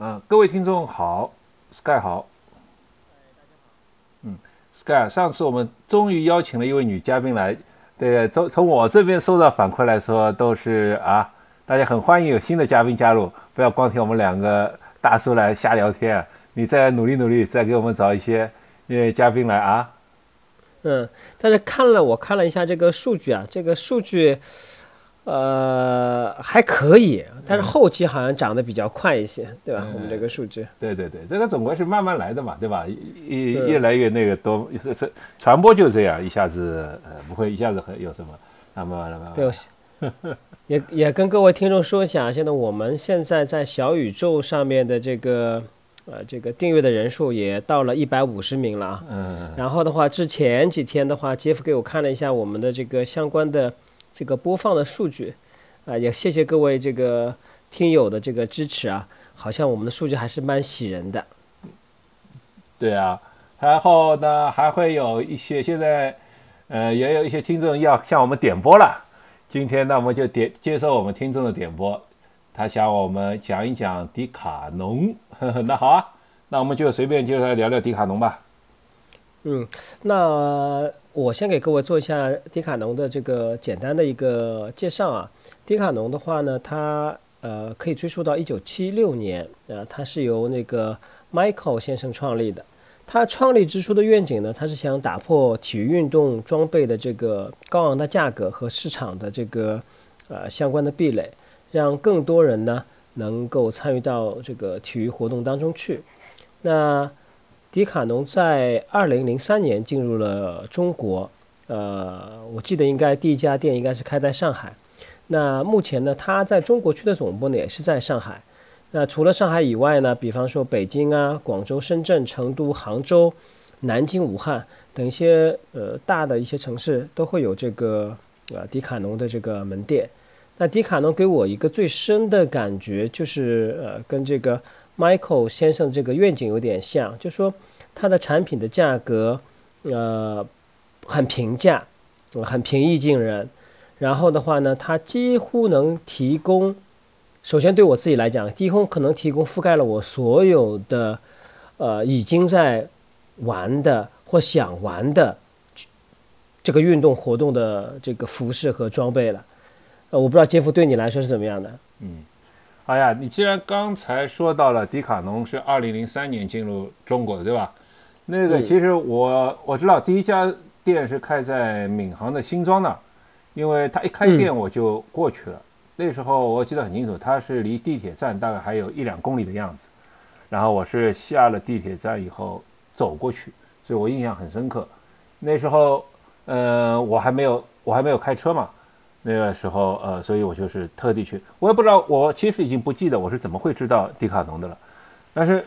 嗯，各位听众好，Sky 好。嗯，Sky，上次我们终于邀请了一位女嘉宾来，对，从从我这边收到反馈来说，都是啊，大家很欢迎有新的嘉宾加入，不要光听我们两个大叔来瞎聊天，你再努力努力，再给我们找一些呃嘉宾来啊。嗯，但是看了我看了一下这个数据啊，这个数据。呃，还可以，但是后期好像涨得比较快一些，对吧？我们这个数据，对对对，这个总归是慢慢来的嘛，对吧？越越来越那个多，是是传播就这样，一下子呃不会一下子很有什么，那么那么对，也也跟各位听众说一下，现在我们现在在小宇宙上面的这个呃这个订阅的人数也到了一百五十名了啊。嗯。然后的话，之前几天的话，杰夫给我看了一下我们的这个相关的。这个播放的数据，啊，也谢谢各位这个听友的这个支持啊，好像我们的数据还是蛮喜人的。对啊，然后呢，还会有一些现在，呃，也有一些听众要向我们点播了。今天呢，我们就点接受我们听众的点播，他想我们讲一讲迪卡侬。那好啊，那我们就随便就来聊聊迪卡侬吧。嗯，那。我先给各位做一下迪卡侬的这个简单的一个介绍啊。迪卡侬的话呢，它呃可以追溯到一九七六年，呃，它是由那个 Michael 先生创立的。他创立之初的愿景呢，他是想打破体育运动装备的这个高昂的价格和市场的这个呃相关的壁垒，让更多人呢能够参与到这个体育活动当中去。那迪卡侬在二零零三年进入了中国，呃，我记得应该第一家店应该是开在上海。那目前呢，它在中国区的总部呢也是在上海。那除了上海以外呢，比方说北京啊、广州、深圳、成都、杭州、南京、武汉等一些呃大的一些城市都会有这个呃迪卡侬的这个门店。那迪卡侬给我一个最深的感觉就是呃跟这个 Michael 先生这个愿景有点像，就说。他的产品的价格，呃，很平价，很平易近人。然后的话呢，它几乎能提供，首先对我自己来讲，几乎可能提供覆盖了我所有的，呃，已经在玩的或想玩的这个运动活动的这个服饰和装备了。呃，我不知道杰夫对你来说是怎么样的？嗯，好呀，你既然刚才说到了迪卡侬是二零零三年进入中国的，对吧？那个其实我我知道第一家店是开在闵行的新庄那，因为他一开店我就过去了。那时候我记得很清楚，它是离地铁站大概还有一两公里的样子。然后我是下了地铁站以后走过去，所以我印象很深刻。那时候，呃，我还没有我还没有开车嘛，那个时候呃，所以我就是特地去。我也不知道，我其实已经不记得我是怎么会知道迪卡侬的了。但是，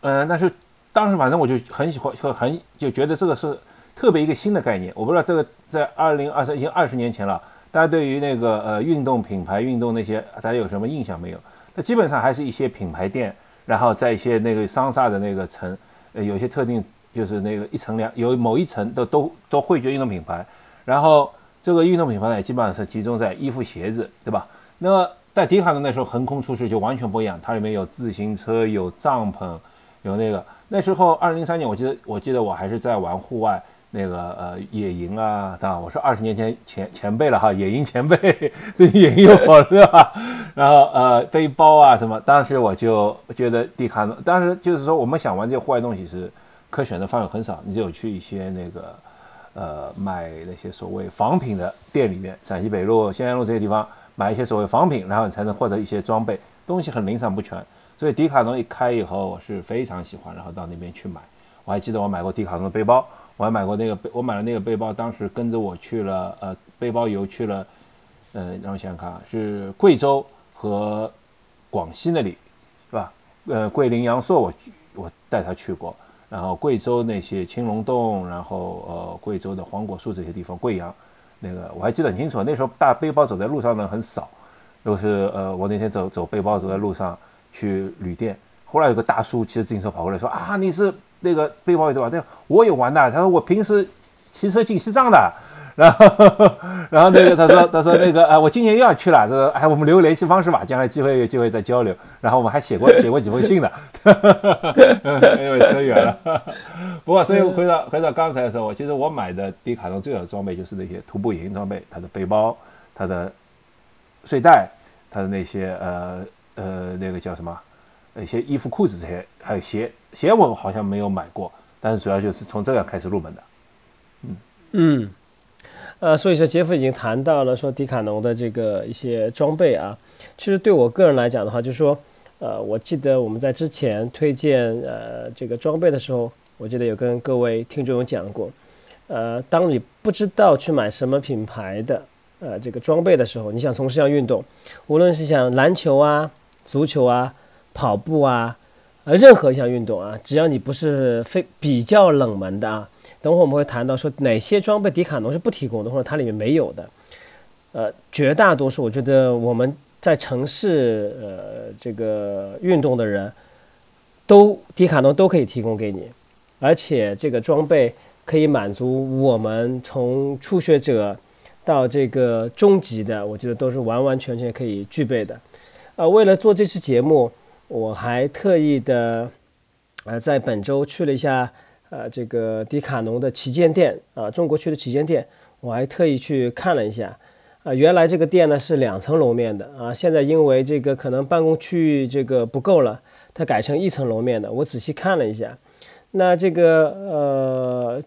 嗯，但是。当时反正我就很喜欢，很很就觉得这个是特别一个新的概念。我不知道这个在二零二三已经二十年前了，大家对于那个呃运动品牌、运动那些大家有什么印象没有？那基本上还是一些品牌店，然后在一些那个商厦的那个层，呃，有些特定就是那个一层两有某一层都都都汇聚运动品牌，然后这个运动品牌呢基本上是集中在衣服、鞋子，对吧？那么在迪卡侬那时候横空出世就完全不一样，它里面有自行车、有帐篷、有那个。那时候，二零零三年，我记得，我记得我还是在玩户外那个呃野营啊，当然我是二十年前前前辈了哈，野营前辈，这野营我是吧？然后呃背包啊什么，当时我就觉得迪卡侬，当时就是说我们想玩这些户外东西是可选的范围很少，你只有去一些那个呃买那些所谓仿品的店里面，陕西北路、咸阳路这些地方买一些所谓仿品，然后你才能获得一些装备，东西很零散不全。所以迪卡侬一开以后，我是非常喜欢，然后到那边去买。我还记得我买过迪卡侬的背包，我还买过那个背，我买了那个背包，当时跟着我去了，呃，背包游去了，呃，让我想想看啊，是贵州和广西那里，是吧？呃，桂林、阳朔，我我带他去过，然后贵州那些青龙洞，然后呃，贵州的黄果树这些地方，贵阳那个我还记得很清楚。那时候大背包走在路上呢很少，就是呃，我那天走走背包走在路上。去旅店，后来有个大叔骑着自行车跑过来，说啊，你是那个背包对吧？对，我也玩的。他说我平时骑车进西藏的，然后然后那个他说 他说那个哎，我今年又要去了，他说哎，我们留个联系方式吧，将来机会有机会再交流。然后我们还写过 写过几封信呢，因为扯远了。不过所以回到回到刚才的时候，我其实我买的迪卡侬最好的装备就是那些徒步营装备，它的背包、它的睡袋、它的那些呃呃那个叫什么一些衣服裤子这些，还有鞋鞋我好像没有买过，但是主要就是从这个开始入门的。嗯嗯，呃，所以说杰夫已经谈到了说迪卡侬的这个一些装备啊，其实对我个人来讲的话，就是说，呃，我记得我们在之前推荐呃这个装备的时候，我记得有跟各位听众有讲过，呃，当你不知道去买什么品牌的呃这个装备的时候，你想从事一项运动，无论是像篮球啊、足球啊、跑步啊，呃，任何一项运动啊，只要你不是非比较冷门的啊。等会我们会谈到说哪些装备迪卡侬是不提供的，或者它里面没有的。呃，绝大多数我觉得我们在城市呃这个运动的人，都迪卡侬都可以提供给你，而且这个装备可以满足我们从初学者到这个中级的，我觉得都是完完全全可以具备的。呃，为了做这期节目，我还特意的呃在本周去了一下。呃，这个迪卡侬的旗舰店啊，中国区的旗舰店，我还特意去看了一下。啊，原来这个店呢是两层楼面的啊，现在因为这个可能办公区域这个不够了，它改成一层楼面的。我仔细看了一下，那这个呃，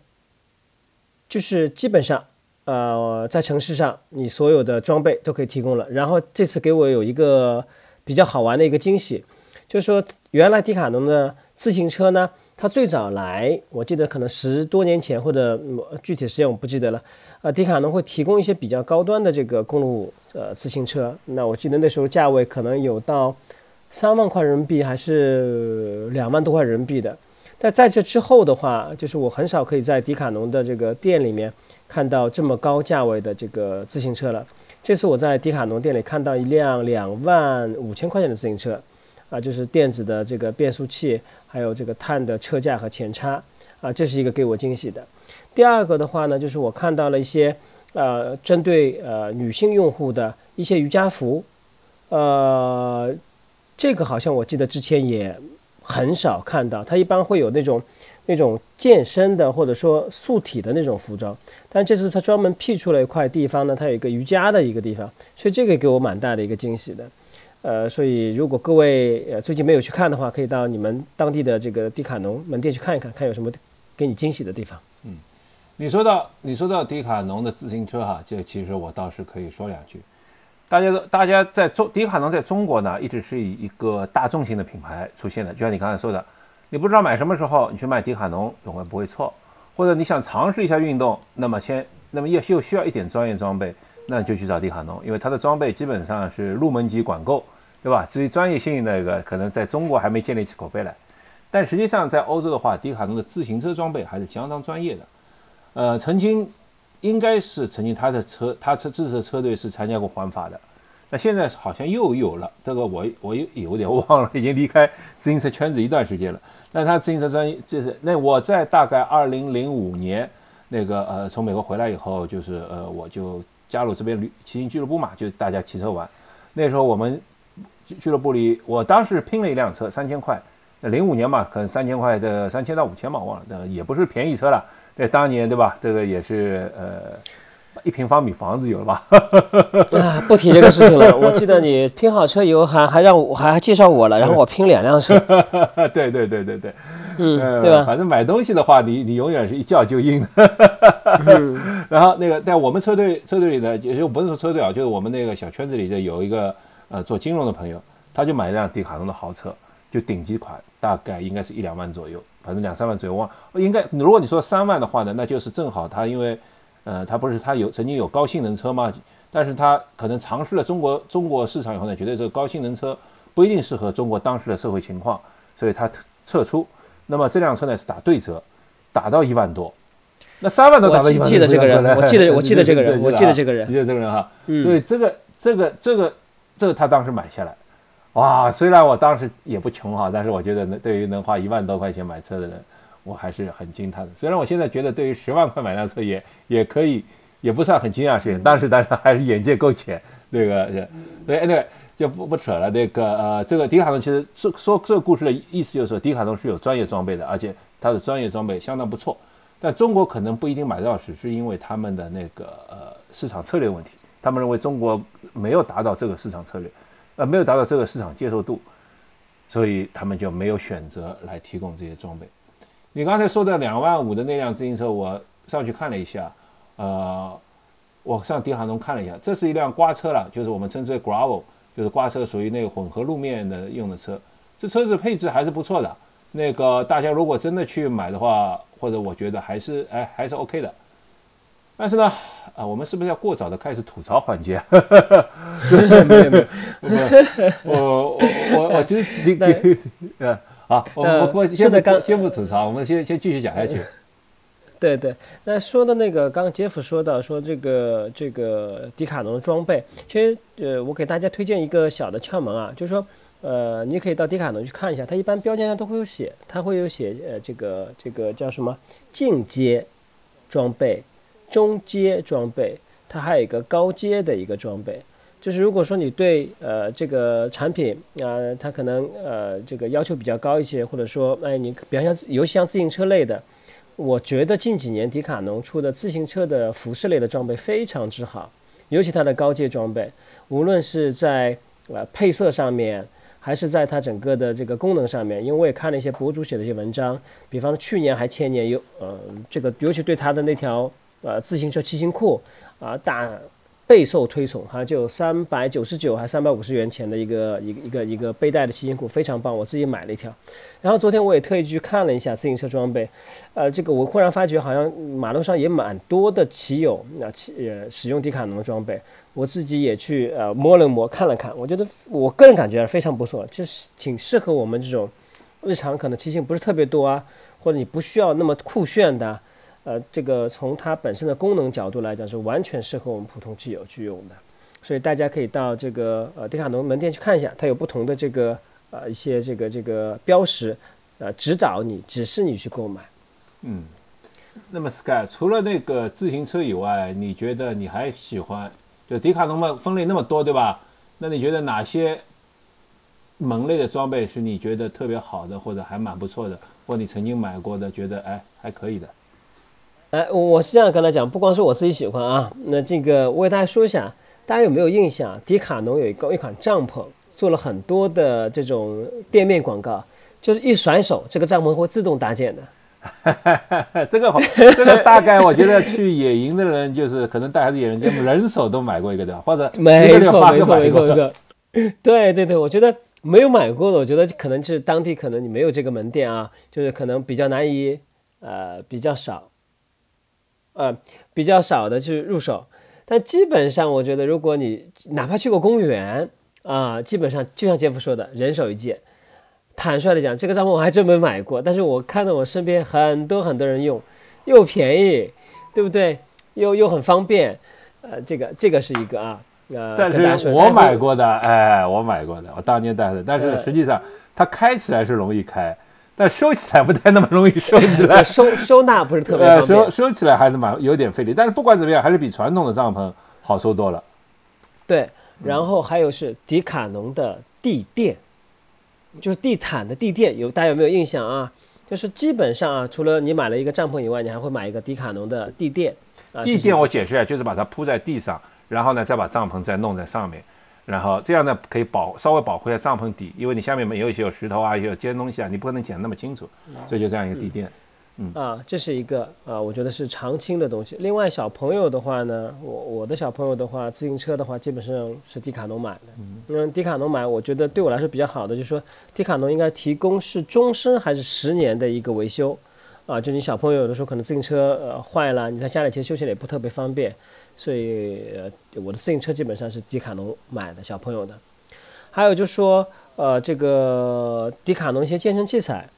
就是基本上呃，在城市上你所有的装备都可以提供了。然后这次给我有一个比较好玩的一个惊喜，就是说原来迪卡侬的自行车呢。他最早来，我记得可能十多年前，或者具体时间我不记得了。呃，迪卡侬会提供一些比较高端的这个公路呃自行车，那我记得那时候价位可能有到三万块人民币，还是两万多块人民币的。但在这之后的话，就是我很少可以在迪卡侬的这个店里面看到这么高价位的这个自行车了。这次我在迪卡侬店里看到一辆两万五千块钱的自行车。啊，就是电子的这个变速器，还有这个碳的车架和前叉，啊，这是一个给我惊喜的。第二个的话呢，就是我看到了一些呃，针对呃女性用户的一些瑜伽服，呃，这个好像我记得之前也很少看到，它一般会有那种那种健身的或者说塑体的那种服装，但这次它专门辟出了一块地方呢，它有一个瑜伽的一个地方，所以这个给我蛮大的一个惊喜的。呃，所以如果各位呃最近没有去看的话，可以到你们当地的这个迪卡侬门店去看一看，看有什么给你惊喜的地方。嗯，你说到你说到迪卡侬的自行车哈，这其实我倒是可以说两句。大家都大家在中迪卡侬在中国呢，一直是以一个大众型的品牌出现的。就像你刚才说的，你不知道买什么时候，你去买迪卡侬永远不会错。或者你想尝试一下运动，那么先那么又又需要一点专业装备。那就去找迪卡侬，因为它的装备基本上是入门级管够，对吧？至于专业性那个，可能在中国还没建立起口碑来。但实际上在欧洲的话，迪卡侬的自行车装备还是相当专业的。呃，曾经应该是曾经他的车，他车支持的车队是参加过环法的。那现在好像又有了，这个我我有有点忘了，已经离开自行车圈子一段时间了。但他自行车专业就是那我在大概二零零五年那个呃从美国回来以后，就是呃我就。加入这边旅骑行俱乐部嘛，就大家骑车玩。那时候我们俱俱乐部里，我当时拼了一辆车，三千块。零五年嘛，可能三千块的三千到五千嘛，忘了，呃，也不是便宜车了。在当年，对吧？这个也是呃，一平方米房子有了吧？啊，不提这个事情了。我记得你拼好车以后，还还让我还介绍我了，然后我拼两辆车。对对对对对。嗯，对吧？反正买东西的话，你你永远是一叫就应嗯。然后那个在我们车队车队里呢，也就不是说车队啊，就是我们那个小圈子里的有一个呃做金融的朋友，他就买一辆迪卡侬的豪车，就顶级款，大概应该是一两万左右，反正两三万左右。忘应该如果你说三万的话呢，那就是正好他因为呃他不是他有曾经有高性能车嘛，但是他可能尝试了中国中国市场以后呢，觉得这个高性能车不一定适合中国当时的社会情况，所以他撤出。那么这辆车呢是打对折，打到一万多，那三万多打到一万多。我记得这个人，我记得我记得这个人，我记得这个人，记得这个人哈。所以这个这个这个这个他当时买下来，哇！虽然我当时也不穷哈，但是我觉得对于能花一万多块钱买车的人，我还是很惊叹的。虽然我现在觉得对于十万块买辆车也也可以。也不算很惊讶的事情。但是大家还是眼界够浅，那个，对，那个就不不扯了。那个呃，这个迪卡侬其实说说这个故事的意思就是说，迪卡侬是有专业装备的，而且它的专业装备相当不错。但中国可能不一定买到，只是因为他们的那个呃市场策略问题。他们认为中国没有达到这个市场策略，呃，没有达到这个市场接受度，所以他们就没有选择来提供这些装备。你刚才说的两万五的那辆自行车，我上去看了一下，呃，我上迪卡侬看了一下，这是一辆刮车了，就是我们称之为 gravel，就是刮车，属于那个混合路面的用的车。这车子配置还是不错的。那个大家如果真的去买的话，或者我觉得还是哎还是 OK 的。但是呢，啊，我们是不是要过早的开始吐槽环节？没有没有，我我我我其实你你呃。好，我我我先不刚先不吐槽，我们先先继续讲下去。对对，那说的那个，刚刚杰夫说到说这个这个迪卡侬的装备，其实呃，我给大家推荐一个小的窍门啊，就是说呃，你可以到迪卡侬去看一下，它一般标签上都会有写，它会有写呃这个这个叫什么进阶装备、中阶装备，它还有一个高阶的一个装备。就是如果说你对呃这个产品啊，它可能呃这个要求比较高一些，或者说哎你比方像尤其像自行车类的，我觉得近几年迪卡侬出的自行车的服饰类的装备非常之好，尤其它的高阶装备，无论是在呃配色上面，还是在它整个的这个功能上面，因为我也看了一些博主写的一些文章，比方去年还前年有呃这个尤其对它的那条呃自行车骑行裤啊大。备受推崇，哈，就三百九十九还三百五十元钱的一个一个一个一个背带的骑行裤，非常棒，我自己买了一条。然后昨天我也特意去看了一下自行车装备，呃，这个我忽然发觉好像马路上也蛮多的骑友啊骑呃使用迪卡侬的装备，我自己也去呃摸了摸看了看，我觉得我个人感觉非常不错，就是挺适合我们这种日常可能骑行不是特别多啊，或者你不需要那么酷炫的。呃，这个从它本身的功能角度来讲，是完全适合我们普通骑友去用的，所以大家可以到这个呃迪卡侬门店去看一下，它有不同的这个呃一些这个这个标识，呃指导你指示你去购买。嗯，那么 Sky 除了那个自行车以外，你觉得你还喜欢就迪卡侬嘛分类那么多对吧？那你觉得哪些门类的装备是你觉得特别好的，或者还蛮不错的，或你曾经买过的，觉得哎还可以的？哎，我是这样跟他讲，不光是我自己喜欢啊，那这个我给大家说一下，大家有没有印象？迪卡侬有一个一款帐篷，做了很多的这种店面广告，就是一甩手，这个帐篷会自动搭建的。这个好，这个大概我觉得去野营的人，就是可能带孩子野营，人手都买过一个的，或者没错没错没错没错。对对对，我觉得没有买过的，我觉得可能是当地可能你没有这个门店啊，就是可能比较难以呃比较少。呃，比较少的去入手，但基本上我觉得，如果你哪怕去过公园啊，基本上就像杰夫说的，人手一件。坦率的讲，这个帐篷我还真没买过，但是我看到我身边很多很多人用，又便宜，对不对？又又很方便，呃，这个这个是一个啊，呃，但是我买过的，哎，我买过的，我当年带的，但是实际上它开起来是容易开。但收起来不太那么容易收起来，收收纳不是特别方便。收收起来还是蛮有点费力，但是不管怎么样，还是比传统的帐篷好收多了。对，然后还有是迪卡侬的地垫，就是地毯的地垫，有大家有没有印象啊？就是基本上啊，除了你买了一个帐篷以外，你还会买一个迪卡侬的地垫。地垫我解释一下，就是把它铺在地上，然后呢再把帐篷再弄在上面。然后这样呢，可以保稍微保护一下帐篷底，因为你下面没有一些有石头啊，有尖东西啊，你不可能剪那么清楚，所以就这样一个地垫。嗯啊，这是一个啊，我觉得是常青的东西。另外小朋友的话呢，我我的小朋友的话，自行车的话，基本上是迪卡侬买的。嗯因为迪卡侬买，我觉得对我来说比较好的，就是说迪卡侬应该提供是终身还是十年的一个维修啊，就你小朋友有的时候可能自行车呃坏了，你在家里其实修起来也不特别方便。所以，呃，我的自行车基本上是迪卡侬买的，小朋友的。还有就是说，呃，这个迪卡侬一些健身器材，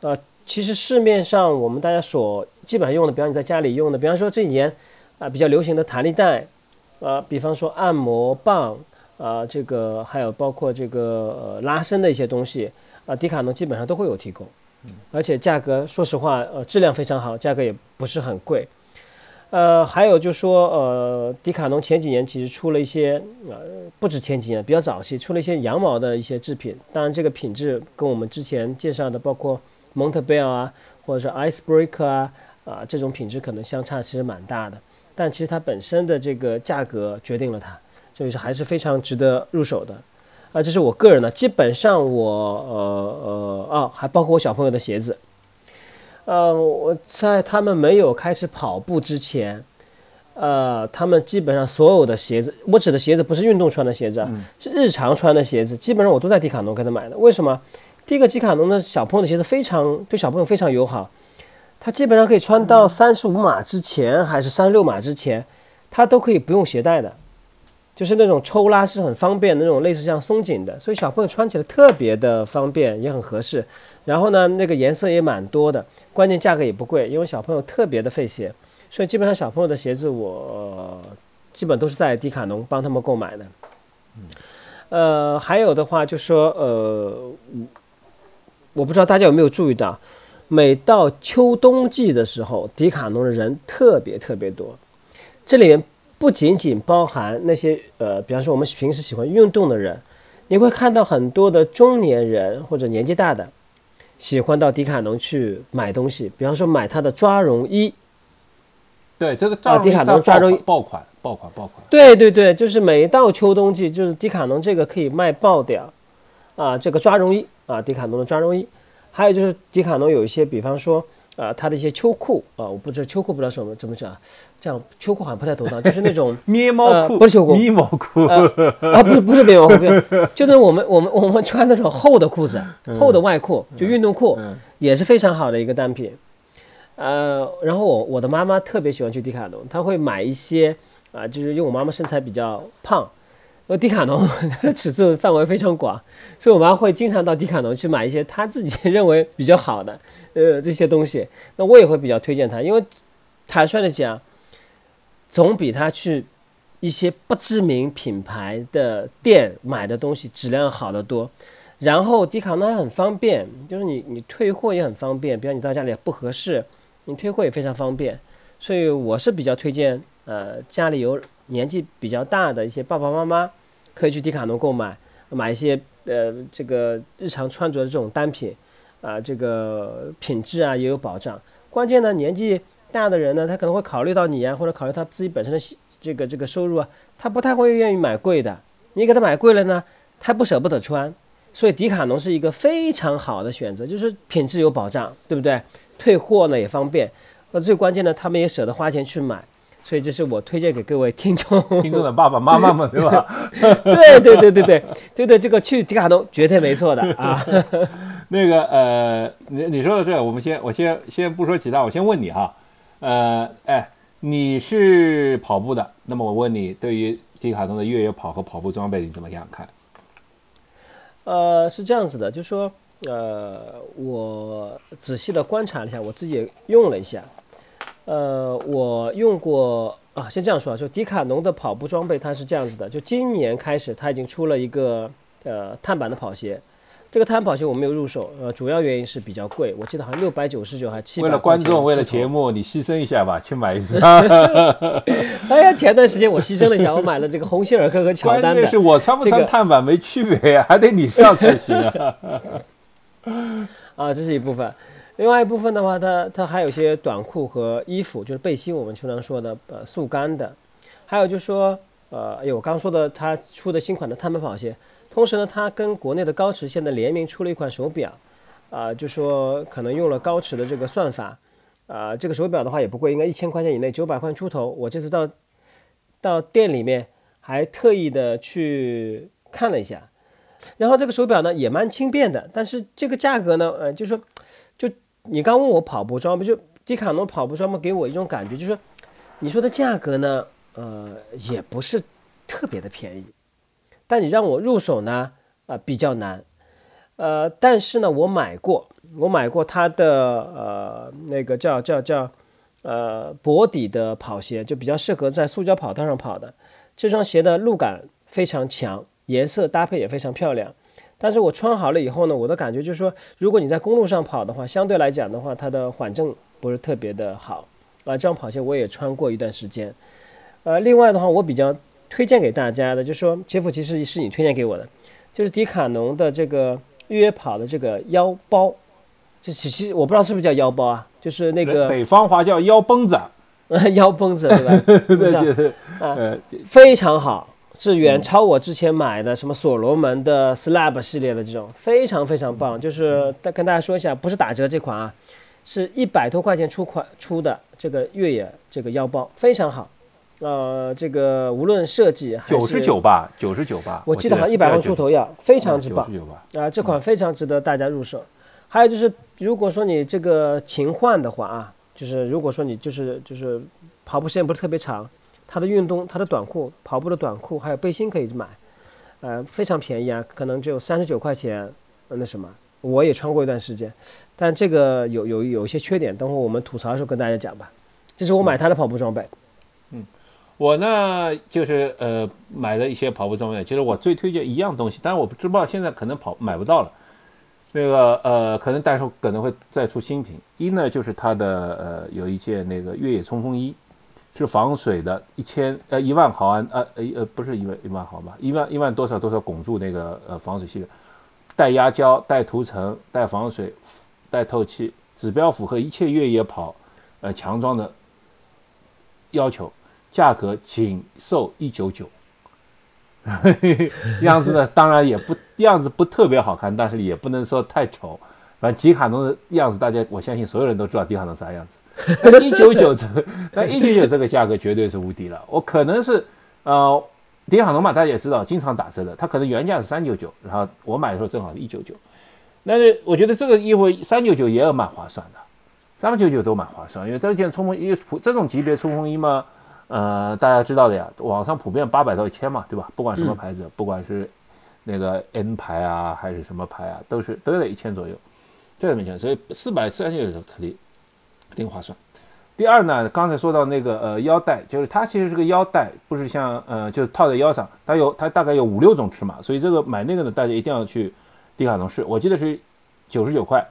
呃，其实市面上我们大家所基本上用的，比方你在家里用的，比方说这几年啊比较流行的弹力带，啊，比方说按摩棒，啊，这个还有包括这个呃拉伸的一些东西，啊，迪卡侬基本上都会有提供，而且价格说实话，呃，质量非常好，价格也不是很贵。呃，还有就说，呃，迪卡侬前几年其实出了一些，呃，不止前几年，比较早期出了一些羊毛的一些制品。当然，这个品质跟我们之前介绍的，包括蒙特贝尔啊，或者是 Icebreaker 啊，啊，这种品质可能相差其实蛮大的。但其实它本身的这个价格决定了它，所以是还是非常值得入手的。啊，这是我个人的，基本上我，呃呃，啊，还包括我小朋友的鞋子。呃，我在他们没有开始跑步之前，呃，他们基本上所有的鞋子，我指的鞋子不是运动穿的鞋子，是日常穿的鞋子，基本上我都在迪卡侬给他买的。为什么？第一个，迪卡侬的小朋友的鞋子非常对小朋友非常友好，他基本上可以穿到三十五码之前还是三十六码之前，他都可以不用鞋带的，就是那种抽拉是很方便的那种类似像松紧的，所以小朋友穿起来特别的方便，也很合适。然后呢，那个颜色也蛮多的，关键价格也不贵，因为小朋友特别的费鞋，所以基本上小朋友的鞋子我基本都是在迪卡侬帮他们购买的。呃，还有的话就说，呃，我不知道大家有没有注意到，每到秋冬季的时候，迪卡侬的人特别特别多。这里面不仅仅包含那些呃，比方说我们平时喜欢运动的人，你会看到很多的中年人或者年纪大的。喜欢到迪卡侬去买东西，比方说买他的抓绒衣。对，这个啊，迪卡侬抓绒衣爆款，爆款，爆款。对对对，就是每到秋冬季，就是迪卡侬这个可以卖爆掉啊，这个抓绒衣啊，迪卡侬的抓绒衣。还有就是迪卡侬有一些，比方说。啊，它的一些秋裤啊，我不知道秋裤不知道什么怎么讲，这样秋裤好像不太妥当，就是那种棉毛裤，不是秋裤，棉毛裤啊，不是不是棉毛裤，就是我们我们我们穿那种厚的裤子，厚的外裤，就运动裤，也是非常好的一个单品。呃，然后我我的妈妈特别喜欢去迪卡侬，她会买一些啊，就是因为我妈妈身材比较胖。呃，迪卡侬的 尺寸范围非常广，所以我妈会经常到迪卡侬去买一些她自己认为比较好的，呃，这些东西。那我也会比较推荐她，因为坦率的讲，总比她去一些不知名品牌的店买的东西质量好得多。然后迪卡侬很方便，就是你你退货也很方便，比如你到家里不合适，你退货也非常方便。所以我是比较推荐，呃，家里有。年纪比较大的一些爸爸妈妈，可以去迪卡侬购买，买一些呃这个日常穿着的这种单品，啊，这个品质啊也有保障。关键呢，年纪大的人呢，他可能会考虑到你啊，或者考虑他自己本身的这个这个收入啊，他不太会愿意买贵的。你给他买贵了呢，他不舍不得穿。所以迪卡侬是一个非常好的选择，就是品质有保障，对不对？退货呢也方便，呃，最关键的他们也舍得花钱去买。所以这是我推荐给各位听众，听众的爸爸妈妈们，对吧？对对对对对对对，这个去迪卡侬绝对没错的 啊。那个呃，你你说的这，我们先我先先不说其他，我先问你哈，呃，哎，你是跑步的，那么我问你，对于迪卡侬的越野跑和跑步装备，你怎么样看？呃，是这样子的，就说呃，我仔细的观察了一下，我自己也用了一下。呃，我用过啊，先这样说啊，就迪卡侬的跑步装备，它是这样子的，就今年开始，它已经出了一个呃碳板的跑鞋，这个碳跑鞋我没有入手，呃，主要原因是比较贵，我记得好像六百九十九还七百。为了观众，为了节目，你牺牲一下吧，去买一只。哎呀，前段时间我牺牲了一下，我买了这个鸿星尔克和乔丹的。是我穿不穿碳板没区别呀，还得你上才行啊。啊，这是一部分。另外一部分的话，它它还有一些短裤和衣服，就是背心，我们经常说的呃速干的，还有就是说呃，哎我刚说的它出的新款的碳板跑鞋，同时呢，它跟国内的高驰现在联名出了一款手表，啊，就说可能用了高驰的这个算法，啊，这个手表的话也不贵，应该一千块钱以内，九百块出头。我这次到到店里面还特意的去看了一下，然后这个手表呢也蛮轻便的，但是这个价格呢，呃，就说就。你刚问我跑步装备，就迪卡侬跑步装备给我一种感觉，就是你说的价格呢，呃，也不是特别的便宜，但你让我入手呢，啊，比较难，呃，但是呢，我买过，我买过它的呃那个叫叫叫呃薄底的跑鞋，就比较适合在塑胶跑道上跑的，这双鞋的路感非常强，颜色搭配也非常漂亮。但是我穿好了以后呢，我的感觉就是说，如果你在公路上跑的话，相对来讲的话，它的缓震不是特别的好，啊，这双跑鞋我也穿过一段时间。呃，另外的话，我比较推荐给大家的，就是说杰夫其实是你推荐给我的，就是迪卡侬的这个越野跑的这个腰包，这其实我不知道是不是叫腰包啊，就是那个北方话叫腰绷子，腰绷子对吧？对对啊，非常好。是远超我之前买的什么所罗门的 Slab 系列的这种，非常非常棒。就是再跟大家说一下，不是打折这款啊，是一百多块钱出款出的这个越野这个腰包，非常好。呃，这个无论设计还是九十九吧，九十九吧，我记得好像一百万出头要，非常之棒啊！这款非常值得大家入手。还有就是，如果说你这个勤换的话啊，就是如果说你就是就是跑步时间不是特别长。它的运动，它的短裤，跑步的短裤，还有背心可以买，呃，非常便宜啊，可能只有三十九块钱。那什么，我也穿过一段时间，但这个有有有一些缺点，等会我们吐槽的时候跟大家讲吧。这是我买他的跑步装备。嗯，我呢就是呃买了一些跑步装备，其实我最推荐一样东西，但是我不知道现在可能跑买不到了。那个呃，可能到时候可能会再出新品。一呢就是它的呃有一件那个越野冲锋衣。是防水的，一千呃一万毫安呃呃呃不是一万一万毫吧，一万一万多少多少拱柱那个呃防水系列，带压胶、带涂层、带防水、带透气，指标符合一切越野跑呃强装的要求，价格仅售一九九，样子呢当然也不样子不特别好看，但是也不能说太丑，反正迪卡侬的样子大家我相信所有人都知道迪卡侬啥样子。一九九这个，那一九九这个价格绝对是无敌了。我可能是，呃，迪卡侬嘛，大家也知道，经常打折的。它可能原价是三九九，然后我买的时候正好是一九九。那我觉得这个衣服三九九也蛮划算的，三九九都蛮划算。因为这件冲锋衣，普这种级别冲锋衣嘛，呃，大家知道的呀，网上普遍八百到一千嘛，对吧？不管什么牌子，不管是那个 N 牌啊，还是什么牌啊，都是都在一千左右，这个没钱。所以四百三九九可以。挺划算。第二呢，刚才说到那个呃腰带，就是它其实是个腰带，不是像呃就是套在腰上，它有它大概有五六种尺码，所以这个买那个呢，大家一定要去迪卡侬试。我记得是九十九块，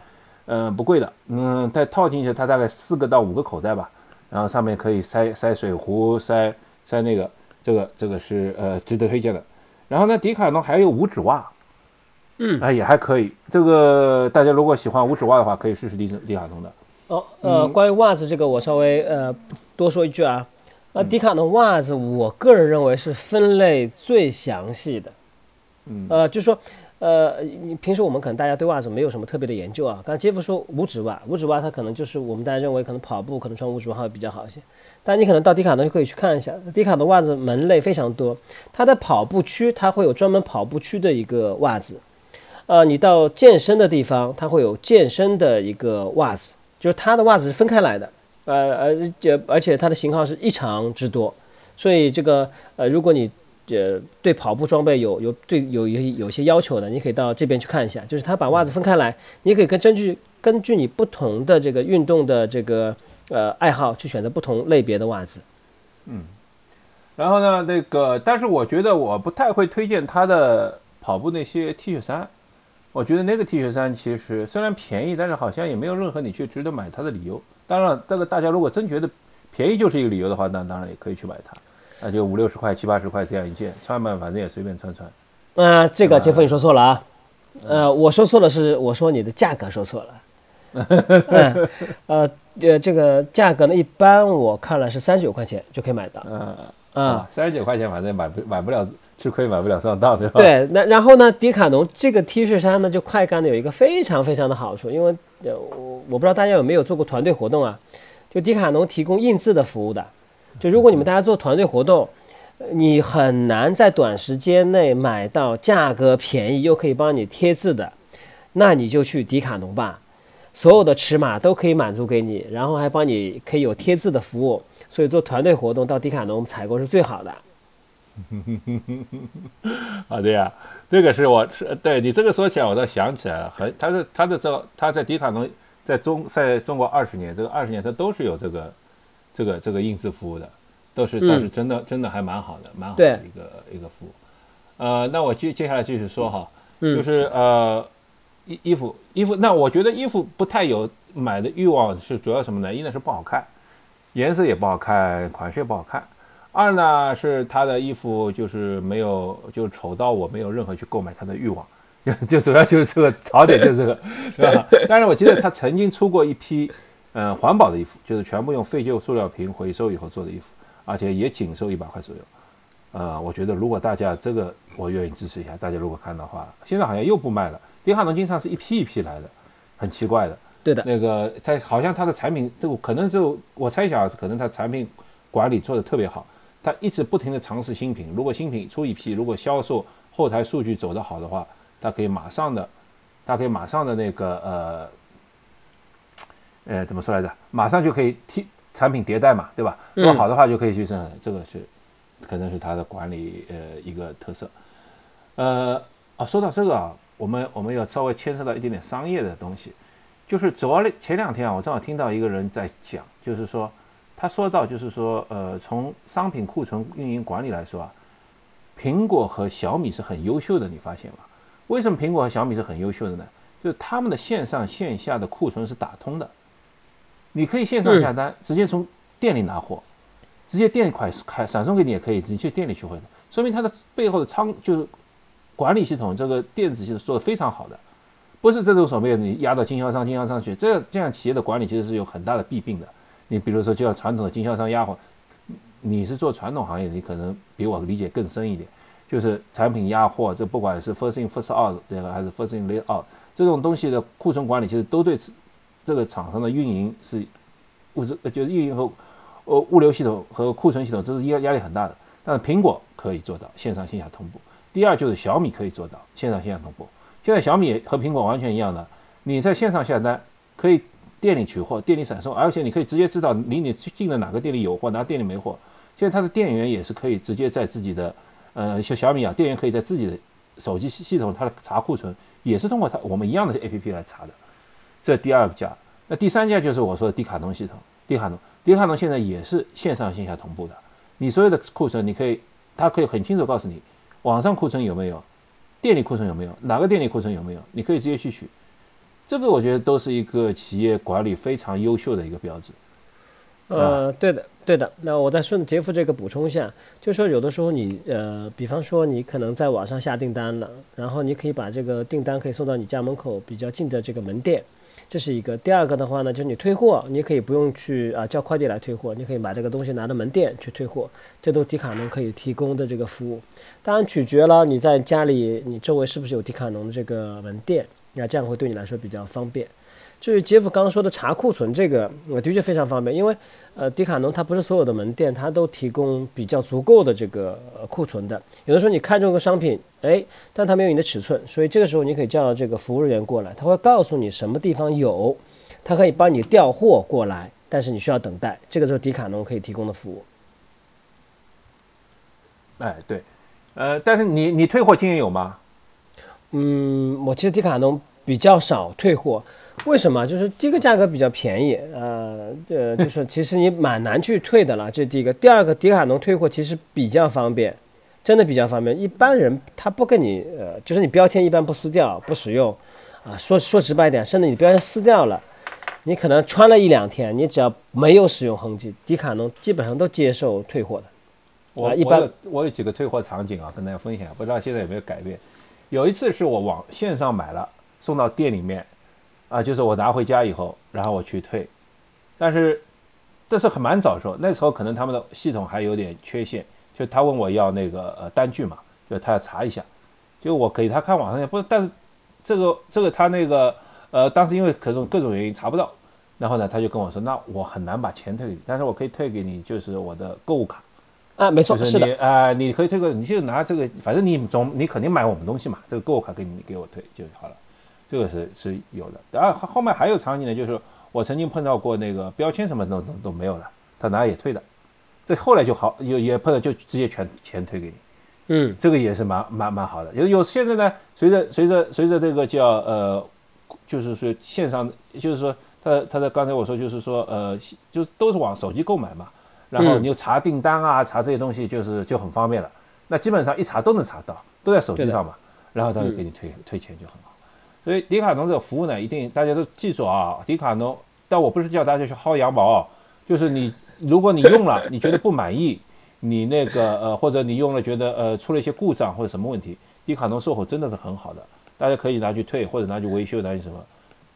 嗯，不贵的。嗯，再套进去，它大概四个到五个口袋吧，然后上面可以塞塞水壶，塞塞那个，这个这个是呃值得推荐的。然后呢，迪卡侬还有五指袜，嗯，啊也还可以。这个大家如果喜欢五指袜的话，可以试试迪迪卡侬的。哦，呃，关于袜子这个，我稍微呃多说一句啊，呃，迪卡侬袜子，我个人认为是分类最详细的，嗯，呃，就是说，呃，你平时我们可能大家对袜子没有什么特别的研究啊，刚才杰夫说五指袜，五指袜它可能就是我们大家认为可能跑步可能穿五指袜会比较好一些，但你可能到迪卡侬就可以去看一下，迪卡侬袜子门类非常多，它的跑步区它会有专门跑步区的一个袜子，呃，你到健身的地方它会有健身的一个袜子。就是它的袜子是分开来的，呃，而且而且它的型号是异常之多，所以这个呃，如果你呃对跑步装备有有对有有有些要求的，你可以到这边去看一下。就是它把袜子分开来，你可以根根据根据你不同的这个运动的这个呃爱好去选择不同类别的袜子。嗯，然后呢，那个但是我觉得我不太会推荐它的跑步那些 T 恤衫。我觉得那个 T 恤衫其实虽然便宜，但是好像也没有任何你去值得买它的理由。当然，这个大家如果真觉得便宜就是一个理由的话，那当然也可以去买它。那就五六十块、七八十块这样一件，穿嘛反正也随便穿穿。呃，这个杰夫你说错了啊。呃，我说错了是我说你的价格说错了。呃呃，这个价格呢，一般我看了是三十九块钱就可以买到。嗯啊，三十九块钱反正买不买不了。吃亏买不了上当，对吧？对，那然后呢？迪卡侬这个 T 恤衫呢，就快干的有一个非常非常的好处，因为呃，我我不知道大家有没有做过团队活动啊？就迪卡侬提供印字的服务的，就如果你们大家做团队活动，你很难在短时间内买到价格便宜又可以帮你贴字的，那你就去迪卡侬吧，所有的尺码都可以满足给你，然后还帮你可以有贴字的服务，所以做团队活动到迪卡侬采购是最好的。啊，对呀，这个是我是对你这个说起来，我倒想起来了，很，他是他的这他在迪卡侬在中在中国二十年，这个二十年他都是有这个这个这个印制服务的，都是，但是真的真的还蛮好的，蛮好的一个一个服务。呃，那我接接下来继续说哈，就是呃衣衣服衣服，那我觉得衣服不太有买的欲望，是主要什么呢？一呢是不好看，颜色也不好看，款式也不好看。二呢是他的衣服就是没有，就丑到我没有任何去购买他的欲望，就主要就是这个槽点，就是这个，是吧？但是我记得他曾经出过一批，嗯，环保的衣服，就是全部用废旧塑料瓶回收以后做的衣服，而且也仅售一百块左右。呃，我觉得如果大家这个我愿意支持一下，大家如果看的话，现在好像又不卖了。迪卡侬经常是一批一批来的，很奇怪的。对的，那个他好像他的产品，这个可能就我猜想，可能他产品管理做的特别好。他一直不停的尝试新品，如果新品出一批，如果销售后台数据走得好的话，他可以马上的，他可以马上的那个呃，呃怎么说来着？马上就可以替产品迭代嘛，对吧？如果好的话就可以去生产，这个是可能是他的管理呃一个特色。呃啊，说到这个啊，我们我们要稍微牵涉到一点点商业的东西，就是昨前两天啊，我正好听到一个人在讲，就是说。他说到，就是说，呃，从商品库存运营管理来说啊，苹果和小米是很优秀的，你发现吗？为什么苹果和小米是很优秀的呢？就是他们的线上线下的库存是打通的，你可以线上下单，直接从店里拿货，直接店款开闪送给你也可以，你去店里取货，说明它的背后的仓就是管理系统，这个电子系统做的非常好的，不是这种所谓的你压到经销商，经销商去，这这样企业的管理其实是有很大的弊病的。你比如说，就像传统的经销商压货，你是做传统行业，你可能比我理解更深一点。就是产品压货，这不管是 first in first out 对，还是 first in late out 这种东西的库存管理，其实都对这个厂商的运营是物质，就是运营和呃物流系统和库存系统，这是压压力很大的。但是苹果可以做到线上线下同步。第二就是小米可以做到线上线下同步。现在小米和苹果完全一样的，你在线上下单可以。店里取货，店里闪送，而且你可以直接知道离你最近的哪个店里有货，哪个店里没货。现在它的店员也是可以直接在自己的，呃，像小米啊，店员可以在自己的手机系统，它的查库存也是通过它我们一样的 A P P 来查的。这第二家，那第三家就是我说的迪卡侬系统，迪卡侬，迪卡侬现在也是线上线下同步的。你所有的库存，你可以，它可以很清楚告诉你，网上库存有没有，店里库存有没有，哪个店里库存有没有，你可以直接去取。这个我觉得都是一个企业管理非常优秀的一个标志。呃，对的，对的。那我再顺杰夫这个补充一下，就是说有的时候你呃，比方说你可能在网上下订单了，然后你可以把这个订单可以送到你家门口比较近的这个门店，这是一个。第二个的话呢，就是你退货，你可以不用去啊叫快递来退货，你可以把这个东西拿到门店去退货，这都迪卡侬可以提供的这个服务。当然取决了你在家里你周围是不是有迪卡侬的这个门店。那这样会对你来说比较方便。至于杰夫刚刚说的查库存，这个我的确非常方便，因为呃，迪卡侬它不是所有的门店它都提供比较足够的这个库存的。有的时候你看中个商品，哎，但它没有你的尺寸，所以这个时候你可以叫这个服务人员过来，他会告诉你什么地方有，他可以帮你调货过来，但是你需要等待。这个时候迪卡侬可以提供的服务。哎，对，呃，但是你你退货经验有吗？嗯，我其实迪卡侬比较少退货，为什么？就是第一个价格比较便宜，呃，这 就是其实你蛮难去退的了，这是第一个。第二个，迪卡侬退货其实比较方便，真的比较方便。一般人他不跟你，呃，就是你标签一般不撕掉不使用，啊，说说直白点，甚至你标签撕掉了，你可能穿了一两天，你只要没有使用痕迹，迪卡侬基本上都接受退货的。我一般我有几个退货场景啊，跟大家分享，不知道现在有没有改变。有一次是我网线上买了，送到店里面，啊，就是我拿回家以后，然后我去退，但是这是很蛮早的时候，那时候可能他们的系统还有点缺陷，就他问我要那个呃单据嘛，就他要查一下，就我给他看网上也不，但是这个这个他那个呃当时因为各种各种原因查不到，然后呢他就跟我说，那我很难把钱退给你，但是我可以退给你就是我的购物卡。啊，没错，是的，啊，你可以退个，你就拿这个，反正你总你肯定买我们东西嘛，这个购物卡给你给我退就好了，这个是是有的。然后后面还有场景呢，就是我曾经碰到过那个标签什么都都都没有了，他拿也退的，这后来就好，有也碰到就直接全钱退给你，嗯，这个也是蛮蛮蛮好的。有有现在呢，随着随着随着这个叫呃，就是说线上，就是说他他的刚才我说就是说呃，就都是往手机购买嘛。然后你又查订单啊，查这些东西就是就很方便了。那基本上一查都能查到，都在手机上嘛。然后他就给你退退钱就很好。所以迪卡侬这个服务呢，一定大家都记住啊。迪卡侬，但我不是叫大家去薅羊毛，就是你如果你用了 你觉得不满意，你那个呃或者你用了觉得呃出了一些故障或者什么问题，迪卡侬售后真的是很好的，大家可以拿去退或者拿去维修拿去什么，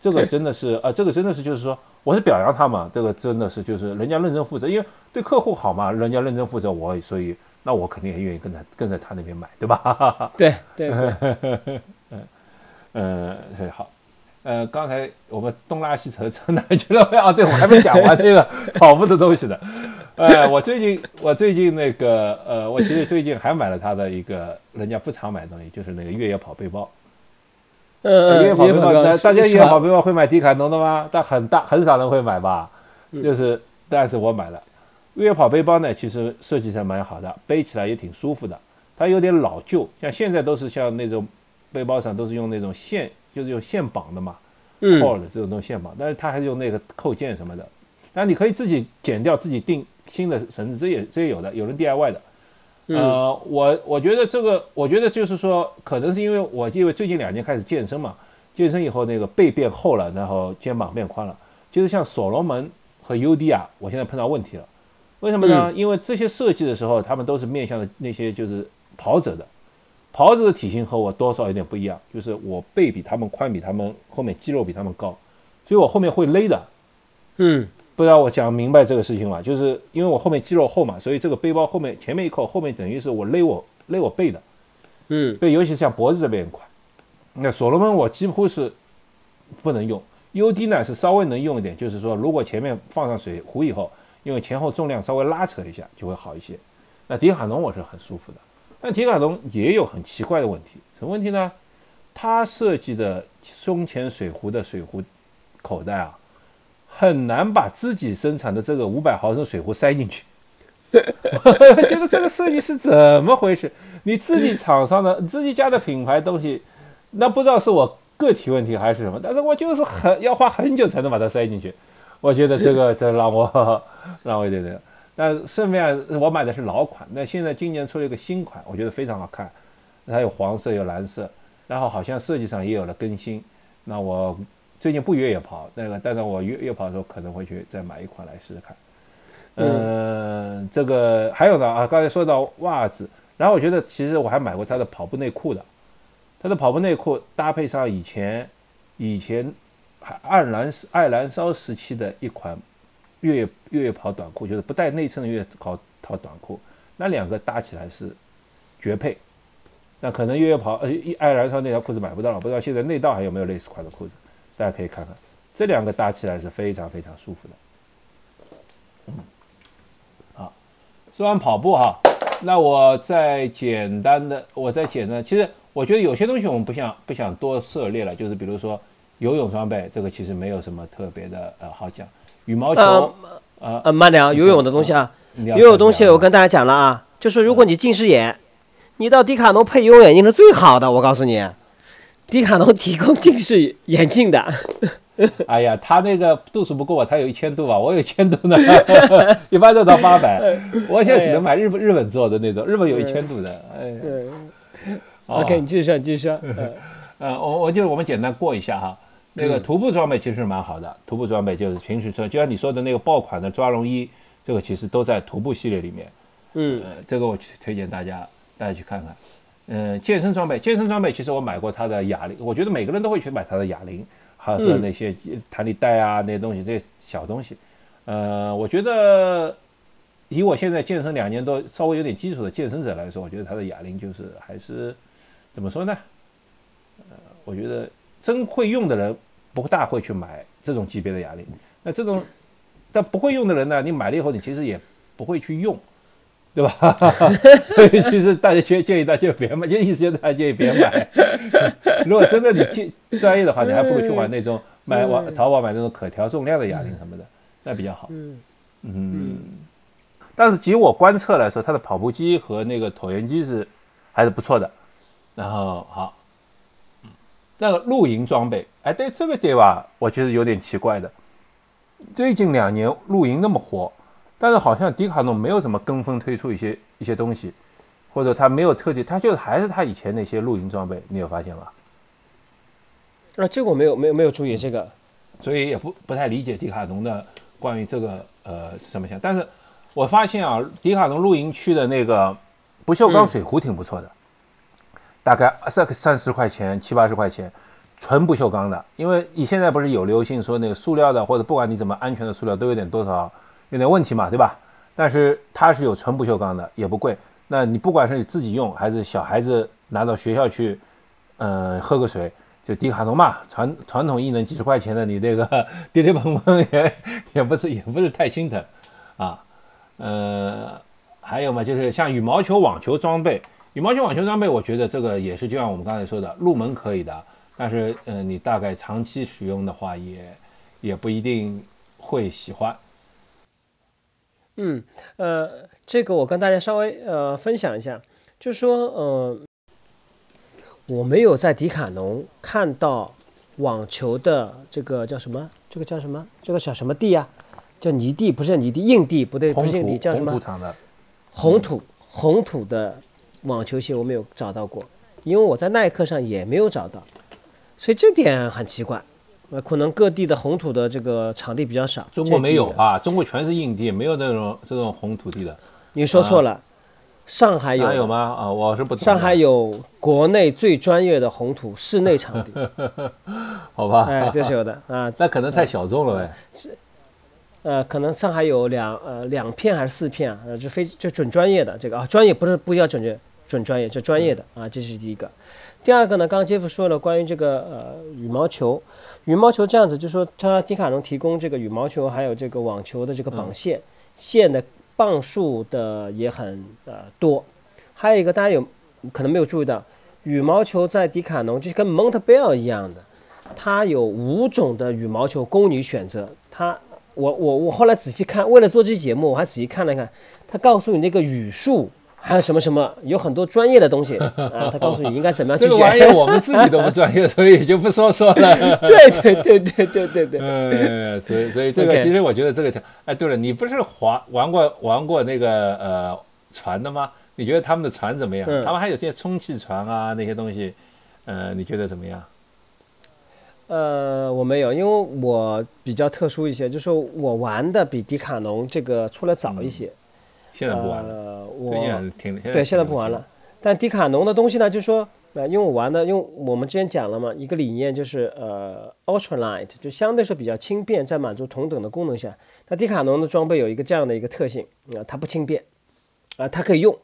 这个真的是呃这个真的是就是说我是表扬他嘛，这个真的是就是人家认真负责，因为对客户好嘛，人家认真负责我所以。那我肯定也愿意跟在跟在他那边买，对吧？对 对，嗯 嗯，对好，呃，刚才我们东拉西扯扯哪去了？啊，对我还没讲完这个跑步的东西呢。呃，我最近我最近那个呃，我其实最近还买了他的一个人家不常买的东西，就是那个越野跑背包。呃，越野跑大家越野跑背包会买迪卡侬的吗？但很大很少人会买吧？就是，但是我买了。越野跑背包呢，其实设计上蛮好的，背起来也挺舒服的。它有点老旧，像现在都是像那种背包上都是用那种线，就是用线绑的嘛，扣的这种东西线绑。但是它还是用那个扣件什么的。但你可以自己剪掉，自己定新的绳子，这也这也有的，有人 DIY 的。呃，我我觉得这个，我觉得就是说，可能是因为我因为最近两年开始健身嘛，健身以后那个背变厚了，然后肩膀变宽了。就是像所罗门和 UD 啊，我现在碰到问题了。为什么呢？因为这些设计的时候，他们都是面向的那些就是跑者的，跑者的体型和我多少有点不一样，就是我背比他们宽，比他们后面肌肉比他们高，所以我后面会勒的。嗯，不知道我讲明白这个事情吗？就是因为我后面肌肉厚嘛，所以这个背包后面前面一扣，后面等于是我勒我勒我背的。嗯，对，尤其是像脖子这边宽。那所罗门我几乎是不能用，UD 呢是稍微能用一点，就是说如果前面放上水壶以后。因为前后重量稍微拉扯一下就会好一些，那迪卡侬我是很舒服的，但迪卡侬也有很奇怪的问题，什么问题呢？它设计的胸前水壶的水壶口袋啊，很难把自己生产的这个五百毫升水壶塞进去。我 觉得这个设计是怎么回事？你自己厂商的、自己家的品牌东西，那不知道是我个体问题还是什么，但是我就是很要花很久才能把它塞进去。我觉得这个 这让我让我有点那个，但顺便我买的是老款，那现在今年出了一个新款，我觉得非常好看，它有黄色有蓝色，然后好像设计上也有了更新。那我最近不约野跑，那个但是我越越跑的时候可能会去再买一款来试试看。嗯，这个还有呢啊，刚才说到袜子，然后我觉得其实我还买过它的跑步内裤的，它的跑步内裤搭配上以前以前还。爱燃爱燃烧时期的一款越野越野跑短裤，就是不带内衬的越野跑跑短裤，那两个搭起来是绝配。那可能越野跑呃爱燃烧那条裤子买不到了，不知道现在内道还有没有类似款的裤子，大家可以看看，这两个搭起来是非常非常舒服的。嗯，好，说完跑步哈，那我再简单的，我再简单，其实我觉得有些东西我们不想不想多涉猎了，就是比如说。游泳装备这个其实没有什么特别的呃好讲，羽毛球呃呃慢点啊，游泳的东西啊，游泳东西我跟大家讲了啊，就是如果你近视眼，你到迪卡侬配游泳眼镜是最好的，我告诉你，迪卡侬提供近视眼镜的。哎呀，他那个度数不够啊，他有一千度啊，我有一千度呢，一般都到八百，我现在只能买日本日本做的那种，日本有一千度的。哎，OK，你继续说，继续说。呃，我我就我们简单过一下哈。那个徒步装备其实蛮好的，徒步装备就是平时穿，就像你说的那个爆款的抓绒衣，这个其实都在徒步系列里面。嗯，这个我推荐大家大家去看看。嗯，健身装备，健身装备其实我买过它的哑铃，我觉得每个人都会去买它的哑铃，还有那些弹力带啊那些东西，这些小东西。呃，我觉得以我现在健身两年多，稍微有点基础的健身者来说，我觉得它的哑铃就是还是怎么说呢？呃，我觉得真会用的人。不大会去买这种级别的哑铃，那这种但不会用的人呢？你买了以后，你其实也不会去用，对吧？所以其实大家建建议大家别买，就意思就是大家建议别买。如果真的你专专业的话，你还不如去买那种买网淘宝买那种可调重量的哑铃什么的，那比较好。嗯，但是，据我观测来说，它的跑步机和那个椭圆机是还是不错的。然后好。那个露营装备，哎，对这个对吧？我觉得有点奇怪的。最近两年露营那么火，但是好像迪卡侬没有什么跟风推出一些一些东西，或者他没有特地，他就还是他以前那些露营装备，你有发现吗？啊，这个我没有没有没有注意这个，所以也不不太理解迪卡侬的关于这个呃什么想。但是我发现啊，迪卡侬露营区的那个不锈钢水壶挺不错的，大概三三十块钱、七八十块钱，纯不锈钢的。因为你现在不是有流行说那个塑料的，或者不管你怎么安全的塑料都有点多少有点问题嘛，对吧？但是它是有纯不锈钢的，也不贵。那你不管是你自己用还是小孩子拿到学校去，呃，喝个水。就迪卡侬嘛，传传统艺能几十块钱的，你这个跌跌碰碰也也不是也不是太心疼啊。呃，还有嘛，就是像羽毛球、网球装备，羽毛球、网球装备，我觉得这个也是就像我们刚才说的，入门可以的，但是呃，你大概长期使用的话，也也不一定会喜欢。嗯，呃，这个我跟大家稍微呃分享一下，就是说呃。我没有在迪卡侬看到网球的这个叫什么？这个叫什么？这个叫什么地呀？叫泥地，不是泥地，硬地不对，不是硬地，叫什么？红土场的。红土，红土的网球鞋我没有找到过，因为我在耐克上也没有找到，所以这点很奇怪。呃，可能各地的红土的这个场地比较少。中国没有啊，中国全是硬地，没有那种这种红土地的。你说错了。上海有有吗？啊，我是不。上海有国内最专业的红土室内场地，好吧？哎，这是有的 啊。那可能太小众了呗。是，呃，可能上海有两呃两片还是四片啊？呃，就非就准专业的这个啊，专业不是不要准确，准专业就专业的啊，这是第一个。第二个呢，刚刚杰夫说了关于这个呃羽毛球，羽毛球这样子，就说他迪卡侬提供这个羽毛球还有这个网球的这个绑线线的。磅数的也很呃多，还有一个大家有可能没有注意到，羽毛球在迪卡侬就是跟蒙特贝尔一样的，它有五种的羽毛球供你选择。它我我我后来仔细看，为了做这期节目，我还仔细看了看，它告诉你那个羽数。还有什么什么，有很多专业的东西 啊！他告诉你应该怎么样去学。这个玩意我们自己都不专业，所以就不说说了。对对对对对对对。嗯，所以所以这个其实我觉得这个，哎，对了，你不是滑玩过玩过那个呃船的吗？你觉得他们的船怎么样？他们还有些充气船啊那些东西，呃，你觉得怎么样？呃，我没有，因为我比较特殊一些，就是我玩的比迪卡侬这个出来早一些。现在不玩了，我对现在不玩了。但迪卡侬的东西呢，就是说，呃，因为我玩的，因为我们之前讲了嘛，一个理念就是呃，ultralight，就相对是比较轻便，在满足同等的功能下，那迪卡侬的装备有一个这样的一个特性啊，它不轻便，啊，它可以用，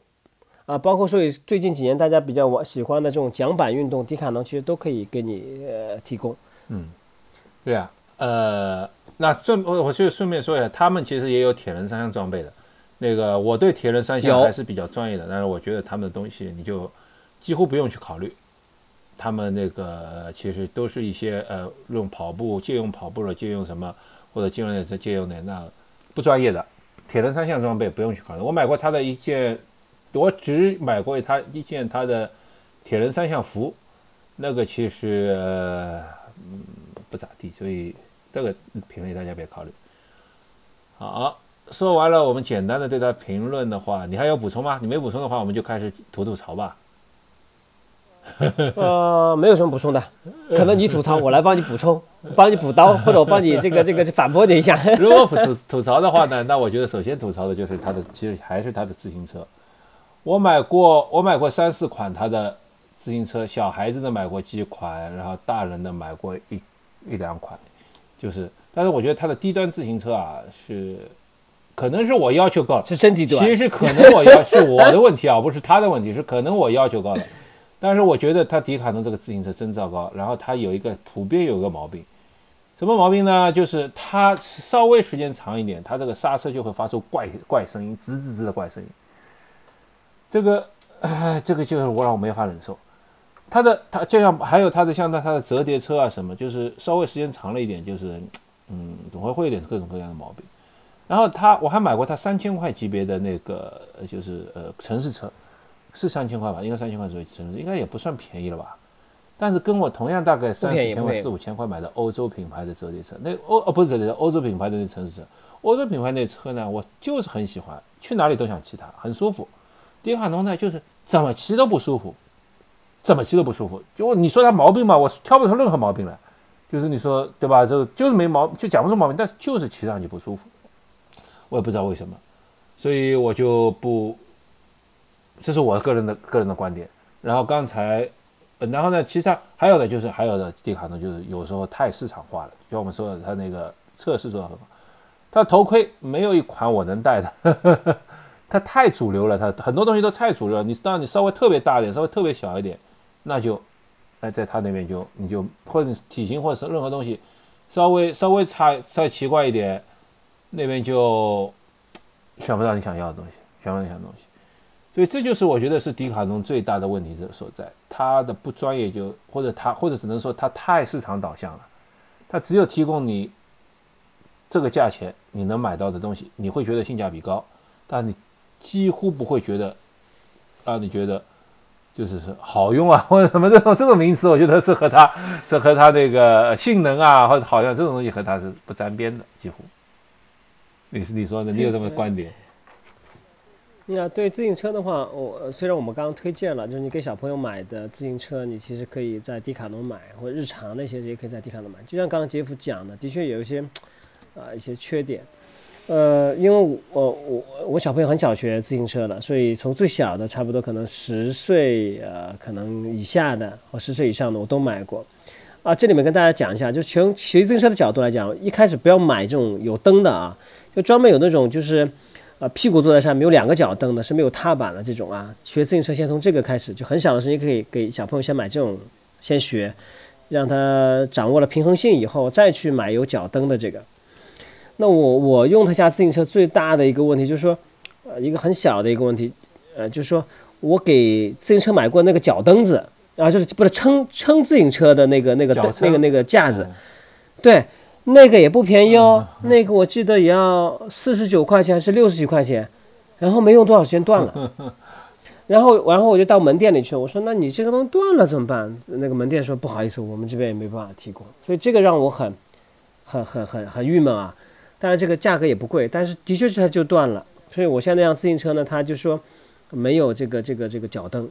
啊，包括所以最近几年大家比较玩喜欢的这种桨板运动，迪卡侬其实都可以给你呃提供。嗯，对啊，呃，那顺我我就顺便说一下，他们其实也有铁人三项装备的。那个我对铁人三项还是比较专业的，但是我觉得他们的东西你就几乎不用去考虑，他们那个其实都是一些呃用跑步借用跑步了借用什么或者借用这借用的那不专业的铁人三项装备不用去考虑。我买过他的一件，我只买过他一件他的铁人三项服，那个其实嗯不咋地，所以这个品类大家别考虑。好。说完了，我们简单的对他评论的话，你还有补充吗？你没补充的话，我们就开始吐吐槽吧。呃，没有什么补充的，可能你吐槽，我来帮你补充，帮你补刀，或者我帮你这个这个反驳你一下。如果吐吐槽的话呢，那我觉得首先吐槽的就是他的，其实还是他的自行车。我买过，我买过三四款他的自行车，小孩子的买过几款，然后大人的买过一一两款，就是，但是我觉得他的低端自行车啊是。可能是我要求高了，是真低端。其实可能我要是我的问题啊，不是他的问题，是可能我要求高了。但是我觉得他迪卡侬这个自行车真糟糕。然后他有一个普遍有一个毛病，什么毛病呢？就是它稍微时间长一点，它这个刹车就会发出怪怪声音，吱吱吱的怪声音。这个，哎，这个就是我让我没法忍受。它的它就像还有它的像它它的折叠车啊什么，就是稍微时间长了一点，就是嗯，总会会有点各种各样的毛病。然后他我还买过他三千块级别的那个，就是呃城市车，是三千块吧？应该三千块左右城市，应该也不算便宜了吧？但是跟我同样大概三四千块、四五千块买的欧洲品牌的折叠车，那欧哦不是折叠车，欧洲品牌的那城市车，欧洲品牌那车呢，我就是很喜欢，去哪里都想骑它，很舒服。迪卡侬呢，就是怎么骑都不舒服，怎么骑都不舒服。就你说它毛病嘛，我挑不出任何毛病来，就是你说对吧？这个就是没毛，就讲不出毛病，但是就是骑上去不舒服。我也不知道为什么，所以我就不，这是我个人的个人的观点。然后刚才，然后呢，其实还有的就是还有的地卡呢就是有时候太市场化了，就我们说的他那个测试做的很好，他头盔没有一款我能戴的，它太主流了，它很多东西都太主流了。你当你稍微特别大一点，稍微特别小一点，那就，哎，在他那边就你就或者体型或者是任何东西，稍微稍微差稍微奇怪一点，那边就选不到你想要的东西，选不到你想要的东西。所以这就是我觉得是迪卡侬最大的问题所在，它的不专业就或者它或者只能说它太市场导向了，它只有提供你这个价钱你能买到的东西，你会觉得性价比高，但你几乎不会觉得让你觉得就是是好用啊 或者什么这种这种名词，我觉得是和它是和它那个性能啊或者好像这种东西和它是不沾边的，几乎。你是你说的，你有什么观点？那对自行车的话，我虽然我们刚刚推荐了，就是你给小朋友买的自行车，你其实可以在迪卡侬买，或者日常那些也可以在迪卡侬买。就像刚刚杰夫讲的，的确有一些啊一些缺点。呃，因为我我我小朋友很小学自行车了，所以从最小的差不多可能十岁呃可能以下的或十岁以上的我都买过。啊，这里面跟大家讲一下，就从学自行车的角度来讲，一开始不要买这种有灯的啊，就专门有那种就是。呃，屁股坐在上面有两个脚蹬的，是没有踏板的这种啊。学自行车先从这个开始，就很小的时候你可以给小朋友先买这种，先学，让他掌握了平衡性以后，再去买有脚蹬的这个。那我我用他家自行车最大的一个问题就是说，呃，一个很小的一个问题，呃，就是说我给自行车买过那个脚蹬子啊，就是不是撑撑自行车的那个那个那个那个架子，对。那个也不便宜哦，那个我记得也要四十九块钱还是六十几块钱，然后没用多少时间断了，然 后然后我就到门店里去，我说那你这个东西断了怎么办？那个门店说不好意思，我们这边也没办法提供，所以这个让我很很很很很郁闷啊。当然这个价格也不贵，但是的确是它就断了，所以我现在辆自行车呢，它就说没有这个这个这个脚蹬，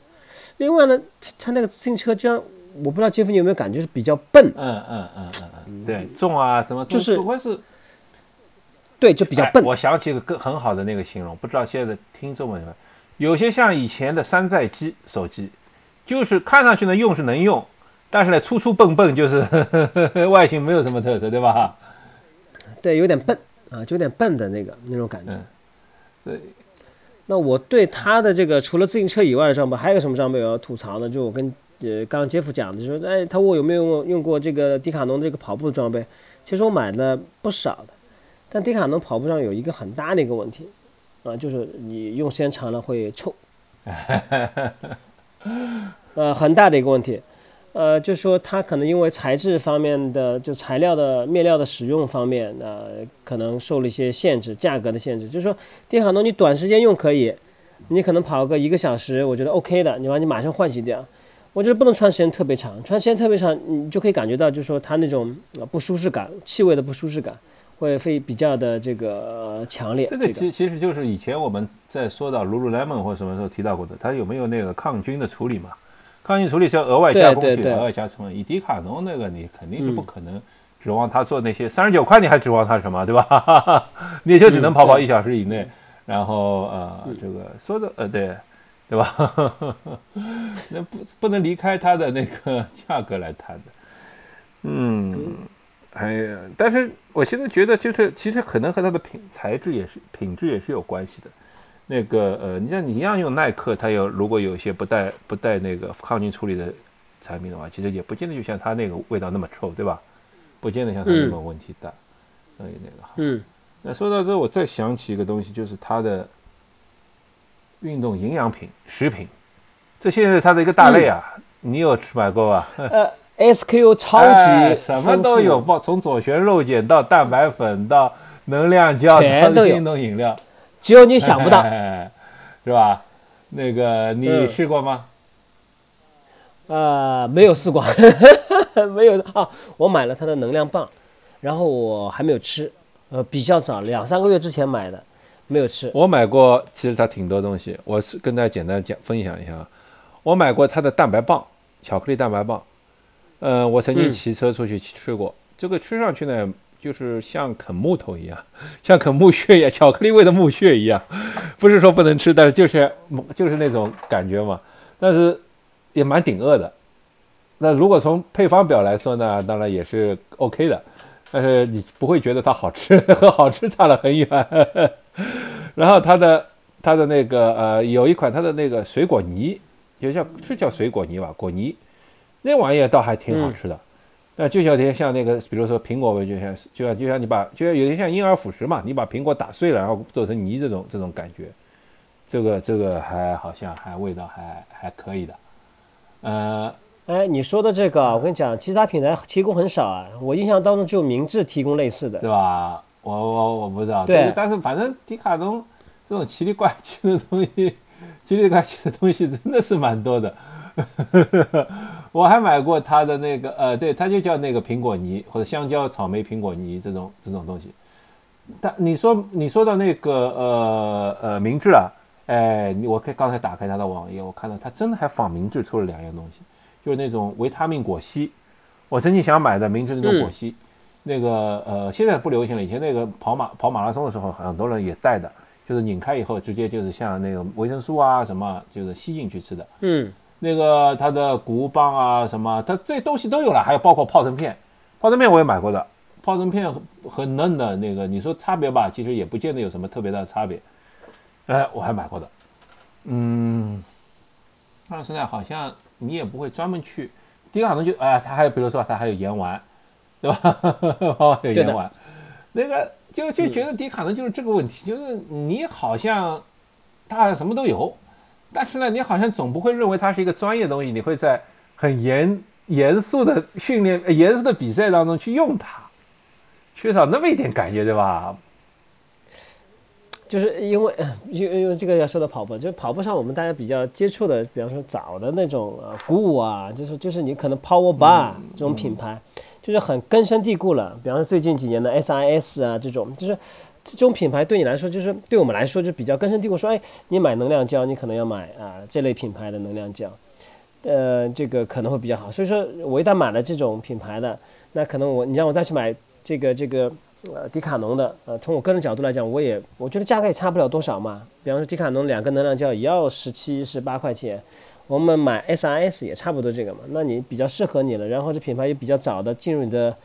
另外呢，它那个自行车居然。我不知道杰夫你有没有感觉是比较笨？嗯嗯嗯嗯嗯，对，重啊什么，就是不是，对，就比较笨。我想起一个更很好的那个形容，不知道现在的听众们有没有？有些像以前的山寨机手机，就是看上去呢用是能用，但是呢粗粗笨笨，就是 外形没有什么特色，对吧？对，有点笨啊，就有点笨的那个那种感觉。对。那我对他的这个除了自行车以外的装备，还有什么装备我要吐槽呢？就我跟。呃，刚刚杰夫讲的，就说，哎，他问我有没有用用过这个迪卡侬这个跑步的装备。其实我买了不少的，但迪卡侬跑步上有一个很大的一个问题，啊，就是你用时间长了会臭。呃，很大的一个问题，呃，就说它可能因为材质方面的，就材料的面料的使用方面，呃，可能受了一些限制，价格的限制。就是说，迪卡侬你短时间用可以，你可能跑个一个小时，我觉得 OK 的，你把你马上换洗掉。我觉得不能穿时间特别长，穿时间特别长，你就可以感觉到，就是说它那种不舒适感，气味的不舒适感会会比较的这个强烈。这个其其实就是以前我们在说到 Lululemon 或什么时候提到过的，它有没有那个抗菌的处理嘛？抗菌处理是要额外加工去额外加成本。以迪卡侬那个，你肯定是不可能指望它做那些三十九块，你还指望它什么，对吧？你就只能跑跑一小时以内，然后呃，这个说的呃对。对吧？那不不能离开它的那个 价格来谈的。嗯，哎呀，但是我现在觉得，就是其实可能和它的品材质也是品质也是有关系的。那个呃，你像你一样用耐克，它有如果有一些不带不带那个抗菌处理的产品的话，其实也不见得就像它那个味道那么臭，对吧？不见得像它那么问题大。所以那个好。嗯。那说到这，我再想起一个东西，就是它的。运动营养品、食品，这现在是它的一个大类啊。你有吃买过吧？呃，SQ 超级什么都有，包从左旋肉碱到蛋白粉到能量胶到运动饮料，只有你想不到，是吧？那个你试过吗？呃，没有试过，没有啊。我买了它的能量棒，然后我还没有吃，呃，比较早，两三个月之前买的。没有吃，我买过，其实它挺多东西，我是跟大家简单讲分享一下。我买过它的蛋白棒，巧克力蛋白棒，嗯，我曾经骑车出去吃过，这个吃上去呢，就是像啃木头一样，像啃木屑一样，巧克力味的木屑一样。不是说不能吃，但是就是就是那种感觉嘛。但是也蛮顶饿的。那如果从配方表来说呢，当然也是 OK 的，但是你不会觉得它好吃，和 好吃差了很远。然后它的它的那个呃，有一款它的那个水果泥，就叫是叫水果泥吧，果泥，那玩意儿倒还挺好吃的。那就有点像那个，比如说苹果味，就像就像就像你把，就像有点像婴儿辅食嘛，你把苹果打碎了，然后做成泥这种这种感觉，这个这个还好像还味道还还可以的。呃，哎，你说的这个，我跟你讲，其他品牌提供很少啊，我印象当中只有明治提供类似的，对吧？我我我不知道，对，但是反正迪卡侬这种奇里怪气的东西，奇里怪气的东西真的是蛮多的。我还买过它的那个，呃，对，它就叫那个苹果泥或者香蕉、草莓、苹果泥这种这种东西。但你说你说到那个，呃呃，明治啊，哎，我刚才打开它的网页，我看到它真的还仿明治出了两样东西，就是那种维他命果昔。我曾经想买的明治那种果昔，那个呃，现在不流行了。以前那个跑马跑马拉松的时候，很多人也带的，就是拧开以后直接就是像那个维生素啊什么，就是吸进去吃的。嗯。那个它的谷物棒啊什么，它这东西都有了，还有包括泡腾片，泡腾片我也买过的，泡腾片很嫩的那个，你说差别吧，其实也不见得有什么特别大的差别，哎，我还买过的，嗯，但是呢，好像你也不会专门去，第一个可能就哎，它还有比如说它还有盐丸，对吧？哦，有盐丸，那个就就觉得迪卡侬就是这个问题，就是你好像它什么都有。但是呢，你好像总不会认为它是一个专业东西，你会在很严严肃的训练、严肃的比赛当中去用它，缺少那么一点感觉，对吧？就是因为，因因为这个要说到跑步，就是跑步上我们大家比较接触的，比方说早的那种呃鼓舞啊，就是就是你可能 Power Bar 这种品牌，就是很根深蒂固了。比方说最近几年的 SIS 啊这种，就是。这种品牌对你来说，就是对我们来说就比较根深蒂固。说，哎，你买能量胶，你可能要买啊这类品牌的能量胶，呃，这个可能会比较好。所以说我一旦买了这种品牌的，那可能我你让我再去买这个这个呃迪卡侬的，呃，从我个人角度来讲，我也我觉得价格也差不了多少嘛。比方说迪卡侬两个能量胶也要十七十八块钱，我们买 SRS 也差不多这个嘛。那你比较适合你了，然后这品牌也比较早的进入你的。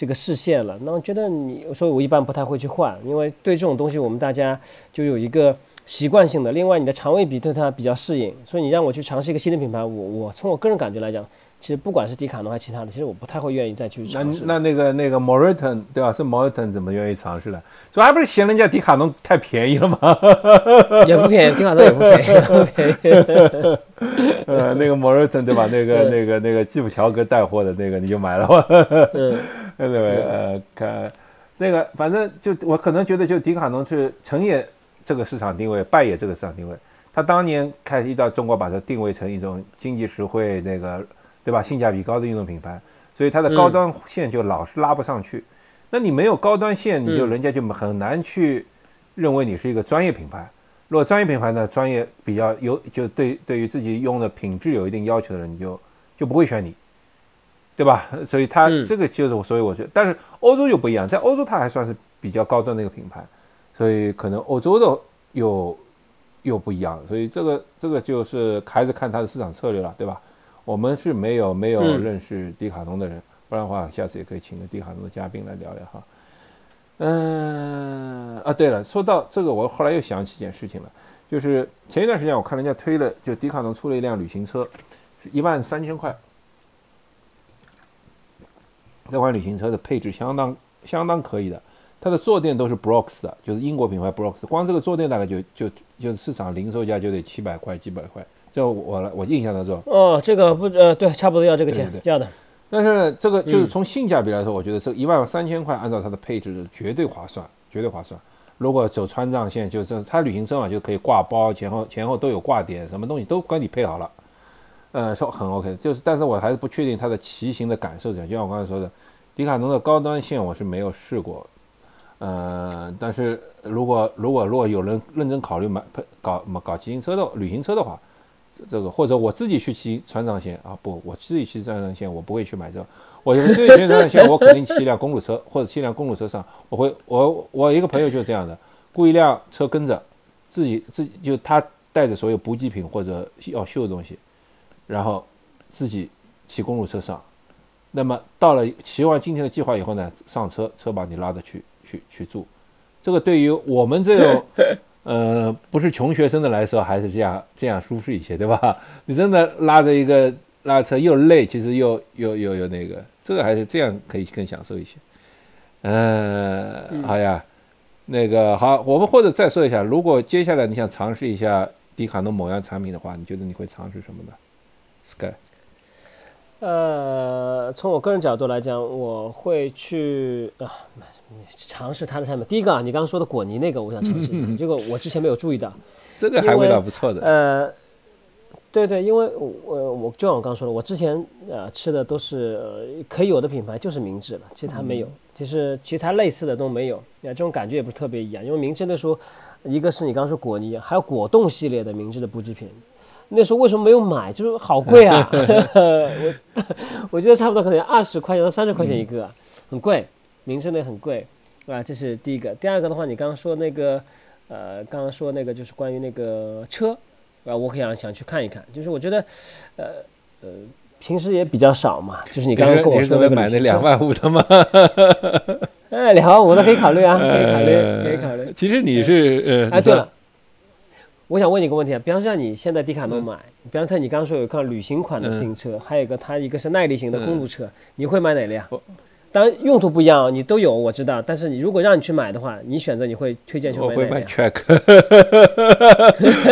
这个视线了，那我觉得你，所以我一般不太会去换，因为对这种东西我们大家就有一个习惯性的。另外，你的肠胃比对它比较适应，所以你让我去尝试一个新的品牌，我我从我个人感觉来讲，其实不管是迪卡侬还是其他的，其实我不太会愿意再去尝试。那那那个那个 Moriton 对吧？是 Moriton 怎么愿意尝试的？说还不是嫌人家迪卡侬太便宜了吗？也不便宜，迪卡侬也不便宜，不便宜。呃，那个 Moriton 对吧？那个那个那个基普乔格带货的那个，你就买了吧。嗯。对对，呃，看那个，反正就我可能觉得，就迪卡侬是成也这个市场定位，败也这个市场定位。他当年开始到中国，把它定位成一种经济实惠，那个对吧？性价比高的运动品牌，所以它的高端线就老是拉不上去。那你没有高端线，你就人家就很难去认为你是一个专业品牌。如果专业品牌呢，专业比较有，就对对于自己用的品质有一定要求的人，你就就不会选你。对吧？所以它这个就是，所以我觉得，但是欧洲就不一样，在欧洲它还算是比较高端的一个品牌，所以可能欧洲的又又不一样，所以这个这个就是还是看它的市场策略了，对吧？我们是没有没有认识迪卡侬的人，不然的话，下次也可以请个迪卡侬的嘉宾来聊聊哈。嗯啊，对了，说到这个，我后来又想起一件事情了，就是前一段时间我看人家推了，就迪卡侬出了一辆旅行车，一万三千块。这款旅行车的配置相当相当可以的，它的坐垫都是 Brooks 的，就是英国品牌 Brooks，光这个坐垫大概就就就市场零售价就得七百块几百块，这我来我印象当中。哦，这个不呃对，差不多要这个钱这样的。但是这个就是从性价比来说，我觉得这一万三千块按照它的配置是绝对划算，绝对划算。如果走川藏线，就是它旅行车嘛，就可以挂包，前后前后都有挂点，什么东西都给你配好了。呃，说很 OK，就是，但是我还是不确定它的骑行的感受怎样。就像我刚才说的，迪卡侬的高端线我是没有试过，呃，但是如果如果如果有人认真考虑买配搞搞骑行车的旅行车的话，这个或者我自己去骑川藏线啊，不，我自己骑川藏线，我不会去买这。我自己骑川藏线，我肯定骑一辆公路车或者骑一辆公路车上。我会，我我一个朋友就是这样的，雇一辆车跟着，自己自己就他带着所有补给品或者要修的东西，然后自己骑公路车上。那么到了骑完今天的计划以后呢，上车，车把你拉着去去去住。这个对于我们这种呃不是穷学生的来说，还是这样这样舒适一些，对吧？你真的拉着一个拉车又累，其实又又又又那个，这个还是这样可以更享受一些。嗯，好呀，那个好，我们或者再说一下，如果接下来你想尝试一下迪卡侬某样产品的话，你觉得你会尝试什么呢？Sky。呃，从我个人角度来讲，我会去啊尝试它的产品。第一个啊，你刚刚说的果泥那个，我想尝试一下，这个我之前没有注意到。这个还味道不错的。呃，对对，因为我我就像我刚刚说的，我之前呃吃的都是可以有的品牌，就是明治了，其他没有，其实其他类似的都没有。呀，这种感觉也不是特别一样，因为明治的时候，一个是你刚刚说果泥，还有果冻系列的明治的补制品。那时候为什么没有买？就是好贵啊！我 我觉得差不多可能二十块钱到三十块钱一个，很贵，名声的很贵，啊，这是第一个。第二个的话，你刚刚说那个，呃，刚刚说那个就是关于那个车，啊，我想想去看一看。就是我觉得，呃呃，平时也比较少嘛。就是你刚刚跟我说那个买那两万五的吗？哎，两万五的可以考虑啊，可以考虑，可以考虑。其实你是，呃，哎，对了。我想问你一个问题啊，比方说你现在迪卡侬买，比方说你刚刚说有一款旅行款的自行车，还有一个它一个是耐力型的公路车，你会买哪辆？当然用途不一样，你都有我知道，但是你如果让你去买的话，你选择你会推荐去买哪辆？我会买 Track，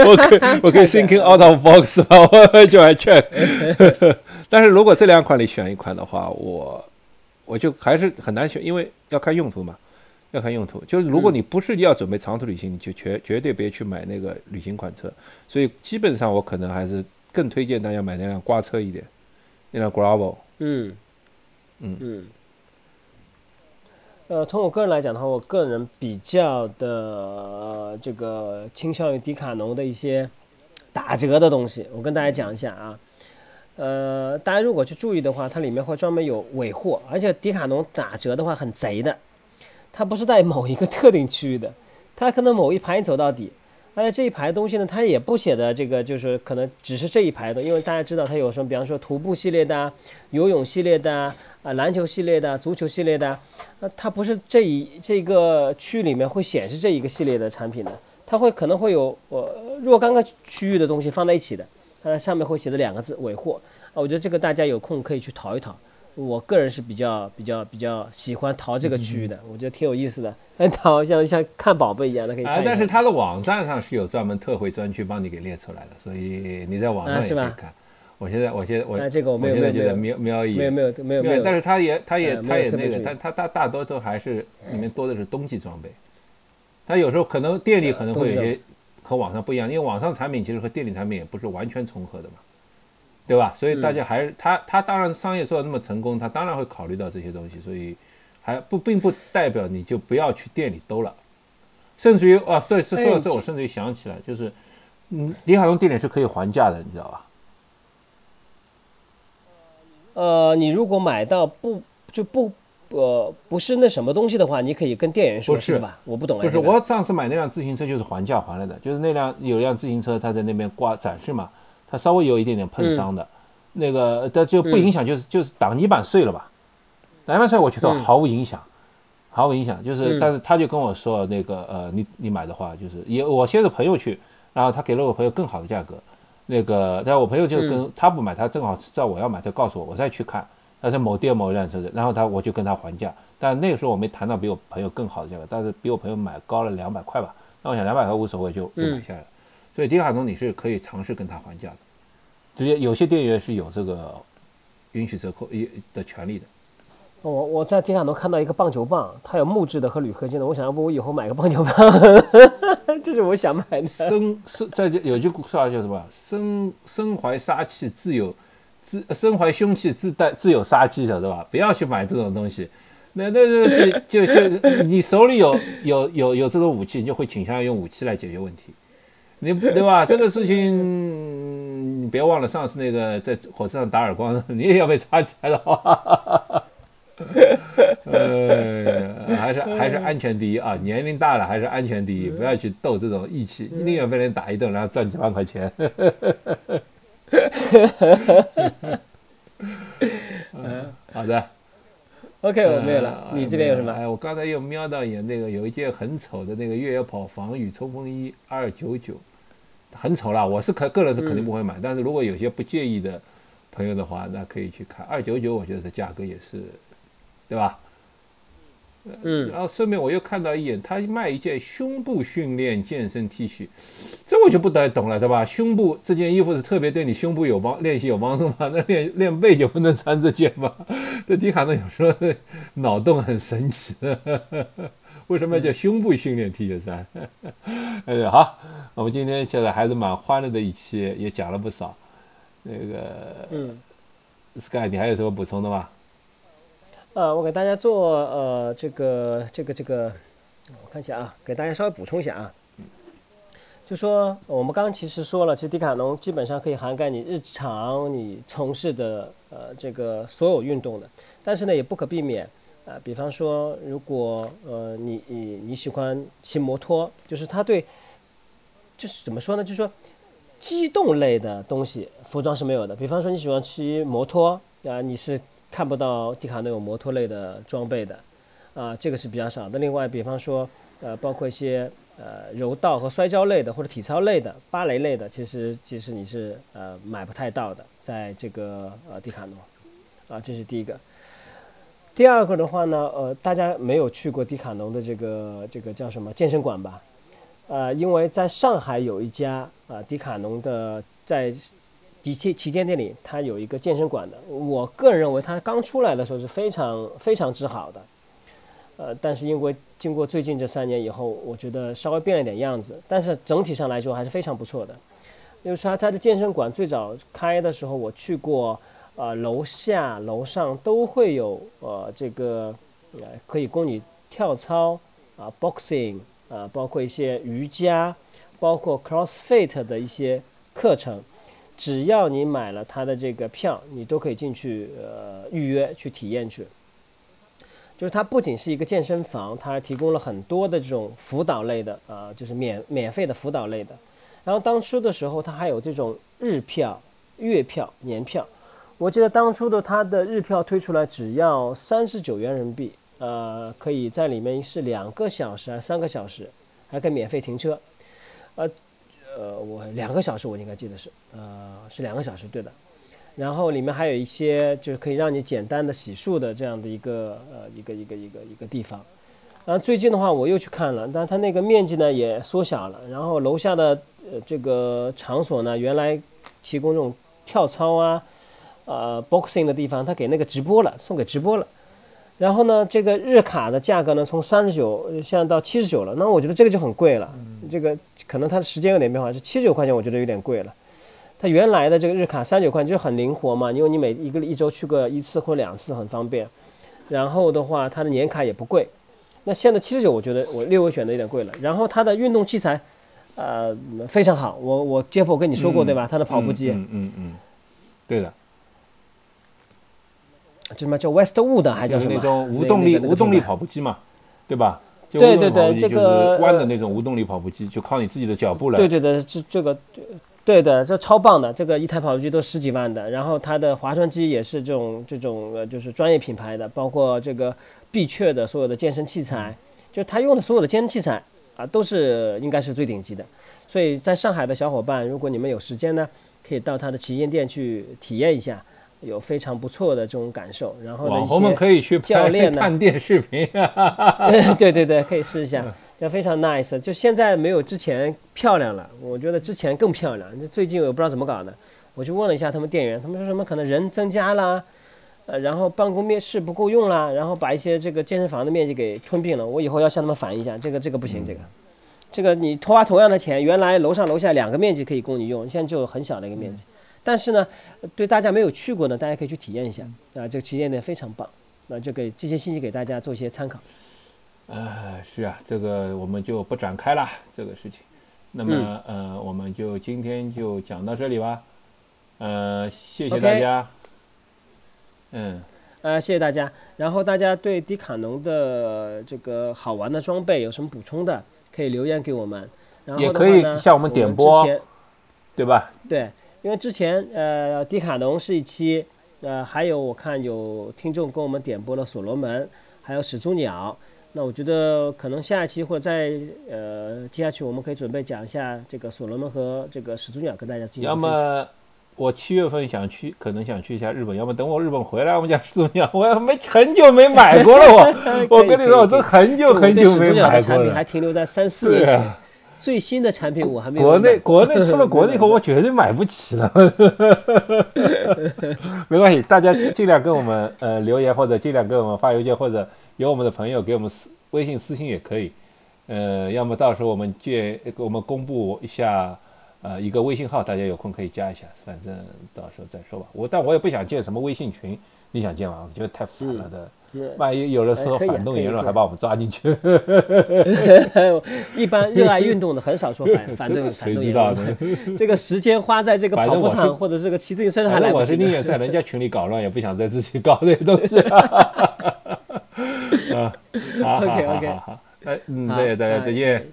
我可我可以 thinking out of box 吧，我 会就买 Track。但是如果这两款里选一款的话，我我就还是很难选，因为要看用途嘛。要看用途，就是如果你不是要准备长途旅行，你就绝绝对别去买那个旅行款车。所以基本上我可能还是更推荐大家买那辆刮车一点，那辆 Gravel。嗯嗯嗯。呃，从我个人来讲的话，我个人比较的这个倾向于迪卡侬的一些打折的东西。我跟大家讲一下啊，呃，大家如果去注意的话，它里面会专门有尾货，而且迪卡侬打折的话很贼的。它不是在某一个特定区域的，它可能某一排走到底，而且这一排东西呢，它也不写的这个就是可能只是这一排的，因为大家知道它有什么，比方说徒步系列的、游泳系列的、啊篮球系列的、足球系列的，那它不是这一这个区域里面会显示这一个系列的产品的，它会可能会有我若干个区域的东西放在一起的，它上面会写着两个字尾货啊，我觉得这个大家有空可以去淘一淘。我个人是比较比较比较喜欢淘这个区域的，我觉得挺有意思的，淘像像看宝贝一样的可以。啊，但是它的网站上是有专门特惠专区帮你给列出来的，所以你在网上也可以看。我现在我现在我这个我没有现在就在瞄瞄一眼，没有没有没有，但是它也它也它也那个，它它大大多都还是里面多的是冬季装备。它有时候可能店里可能会有些和网上不一样，因为网上产品其实和店里产品也不是完全重合的嘛。对吧？所以大家还是他他当然商业做的那么成功，他当然会考虑到这些东西。所以还不并不代表你就不要去店里兜了。甚至于啊，对，说到这，我甚至于想起来，就是嗯，李海龙店里是可以还价的，你知道吧？呃，你如果买到不就不呃不是那什么东西的话，你可以跟店员说，是吧？我不懂。不是，我上次买那辆自行车就是还价还来的，就是那辆有辆自行车，他在那边挂展示嘛。它稍微有一点点碰伤的，那个但就不影响，就是就是挡泥板碎了吧？挡泥板碎，我觉得毫无影响，毫无影响。就是，但是他就跟我说，那个呃，你你买的话，就是也我先是朋友去，然后他给了我朋友更好的价格，那个但我朋友就跟他不买，他正好知道我要买，他告诉我，我再去看，他是某店某一辆车子，然后他我就跟他还价，但那个时候我没谈到比我朋友更好的价格，但是比我朋友买高了两百块吧，那我想两百块无所谓，就就买下来了。所以迪卡侬你是可以尝试跟他还价的，直接有些店员是有这个允许折扣一的权利的。我我在迪卡侬看到一个棒球棒，它有木质的和铝合金的，我想要不我以后买个棒球棒，这是我想买的。身身在这有句古话叫什么？身身怀杀气，自有自身怀凶器，自带自有杀机的，对吧？不要去买这种东西。那那就是 就就你手里有有有有这种武器，你就会倾向于用武器来解决问题。你对吧？这个事情你别忘了，上次那个在火车上打耳光，你也要被抓起来的话。呃，还是还是安全第一啊！年龄大了还是安全第一，不要去斗这种义气，宁愿被人打一顿，然后赚几万块钱。嗯，好的。OK，我没有了。你这边有什么？哎，我刚才又瞄到眼那个有一件很丑的那个越野跑防雨冲锋衣，二九九，很丑啦。我是可个人是肯定不会买，但是如果有些不介意的朋友的话，那可以去看二九九。我觉得这价格也是，对吧？嗯，然后顺便我又看到一眼，他卖一件胸部训练健身 T 恤，这我就不太懂了，对吧？胸部这件衣服是特别对你胸部有帮练习有帮助吗？那练练背就不能穿这件吗？这迪卡侬有时候脑洞很神奇，为什么要叫胸部训练 T 恤衫？哎呀，好，我们今天现在还是蛮欢乐的一期，也讲了不少。那个，嗯，Sky，你还有什么补充的吗？呃，我给大家做呃这个这个这个，我看一下啊，给大家稍微补充一下啊，就说我们刚刚其实说了，其实迪卡侬基本上可以涵盖你日常你从事的呃这个所有运动的，但是呢也不可避免啊，比方说如果呃你你你喜欢骑摩托，就是它对，就是怎么说呢，就是说机动类的东西服装是没有的，比方说你喜欢骑摩托啊，你是。看不到迪卡侬有摩托类的装备的，啊，这个是比较少的。另外，比方说，呃，包括一些呃柔道和摔跤类的，或者体操类的、芭蕾类的，其实其实你是呃买不太到的，在这个呃迪卡侬，啊，这是第一个。第二个的话呢，呃，大家没有去过迪卡侬的这个这个叫什么健身馆吧？呃，因为在上海有一家啊迪卡侬的在。旗旗舰店里，它有一个健身馆的。我个人认为，它刚出来的时候是非常非常之好的。呃，但是因为经过最近这三年以后，我觉得稍微变了点样子。但是整体上来说还是非常不错的。因为它它的健身馆最早开的时候，我去过，呃，楼下楼上都会有呃这个呃可以供你跳操啊，boxing 啊，包括一些瑜伽，包括 CrossFit 的一些课程。只要你买了他的这个票，你都可以进去呃预约去体验去。就是它不仅是一个健身房，它还提供了很多的这种辅导类的啊，就是免免费的辅导类的。然后当初的时候，它还有这种日票、月票、年票。我记得当初的它的日票推出来只要三十九元人民币，呃，可以在里面是两个小时还是三个小时，还可以免费停车，呃。呃，我两个小时，我应该记得是，呃，是两个小时，对的。然后里面还有一些就是可以让你简单的洗漱的这样的一个呃一个一个一个一个地方。然后最近的话，我又去看了，但它那个面积呢也缩小了。然后楼下的呃这个场所呢，原来提供这种跳操啊，呃 boxing 的地方，它给那个直播了，送给直播了。然后呢，这个日卡的价格呢，从三十九现在到七十九了。那我觉得这个就很贵了。这个可能它的时间有点变化，是七十九块钱，我觉得有点贵了。它原来的这个日卡三十九块就很灵活嘛，因为你每一个一周去个一次或两次很方便。然后的话，它的年卡也不贵。那现在七十九，我觉得我略微选的有点贵了。然后它的运动器材，呃，非常好。我我杰夫我跟你说过对吧？它的跑步机，嗯嗯嗯，对的。叫什么叫 Westwood 还叫什么？那种无动力无动力跑步机嘛，对吧？对对对，这个弯的那种无动力跑步机，就靠你自己的脚步来。对对对，这这个，对的，这超棒的，这个一台跑步机都十几万的。然后它的划船机也是这种这种呃，就是专业品牌的，包括这个必确的所有的健身器材，就它用的所有的健身器材啊，都是应该是最顶级的。所以在上海的小伙伴，如果你们有时间呢，可以到它的旗舰店去体验一下。有非常不错的这种感受，然后网红们可以去教练看电视频，对对对，可以试一下，就非常 nice。就现在没有之前漂亮了，我觉得之前更漂亮。最近我不知道怎么搞的，我去问了一下他们店员，他们说什么可能人增加啦，呃，然后办公面室不够用啦，然后把一些这个健身房的面积给吞并了。我以后要向他们反映一下，这个这个不行，这个这个你花同样的钱，原来楼上楼下两个面积可以供你用，现在就很小的一个面积。但是呢，对大家没有去过呢，大家可以去体验一下啊，这个旗舰店非常棒，那就给这些信息给大家做一些参考。呃，是啊，这个我们就不展开了这个事情。那么呃，我们就今天就讲到这里吧。呃，谢谢大家。嗯。呃，谢谢大家。然后大家对迪卡侬的这个好玩的装备有什么补充的，可以留言给我们。然后也可以向我们点播，对吧？对，因为之前呃，迪卡侬是一期，呃，还有我看有听众跟我们点播了所罗门，还有始祖鸟。那我觉得可能下一期或者在呃接下去，我们可以准备讲一下这个所罗门和这个始祖鸟，跟大家进行分享。我七月份想去，可能想去一下日本，要么等我日本回来，我们讲始祖鸟，我没很久没买过了，我我跟你说，我这很久很久没买过了。产品还停留在三四年前，最新的产品我还没有。国内国内出了国内以后，我绝对买不起了。没关系，大家尽量跟我们呃留言，或者尽量给我们发邮件，或者有我们的朋友给我们私微信私信也可以。呃，要么到时候我们借我们公布一下。呃，一个微信号，大家有空可以加一下，反正到时候再说吧。我但我也不想建什么微信群，你想建吗？我觉得太烦了的。万一有的时候反动言论，还把我们抓进去。一般热爱运动的很少说反 反动反动言论。这个时间花在这个跑步上或者这个骑自行车上来，我是宁愿在人家群里搞乱，也不想在自己搞这些东西。啊，OK OK，好，哎，嗯，对，大家再见。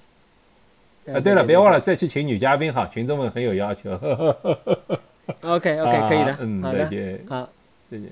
啊，对了，别忘了再去请女嘉宾哈，群众们很有要求。OK OK，可以的，嗯，再见，好，再见。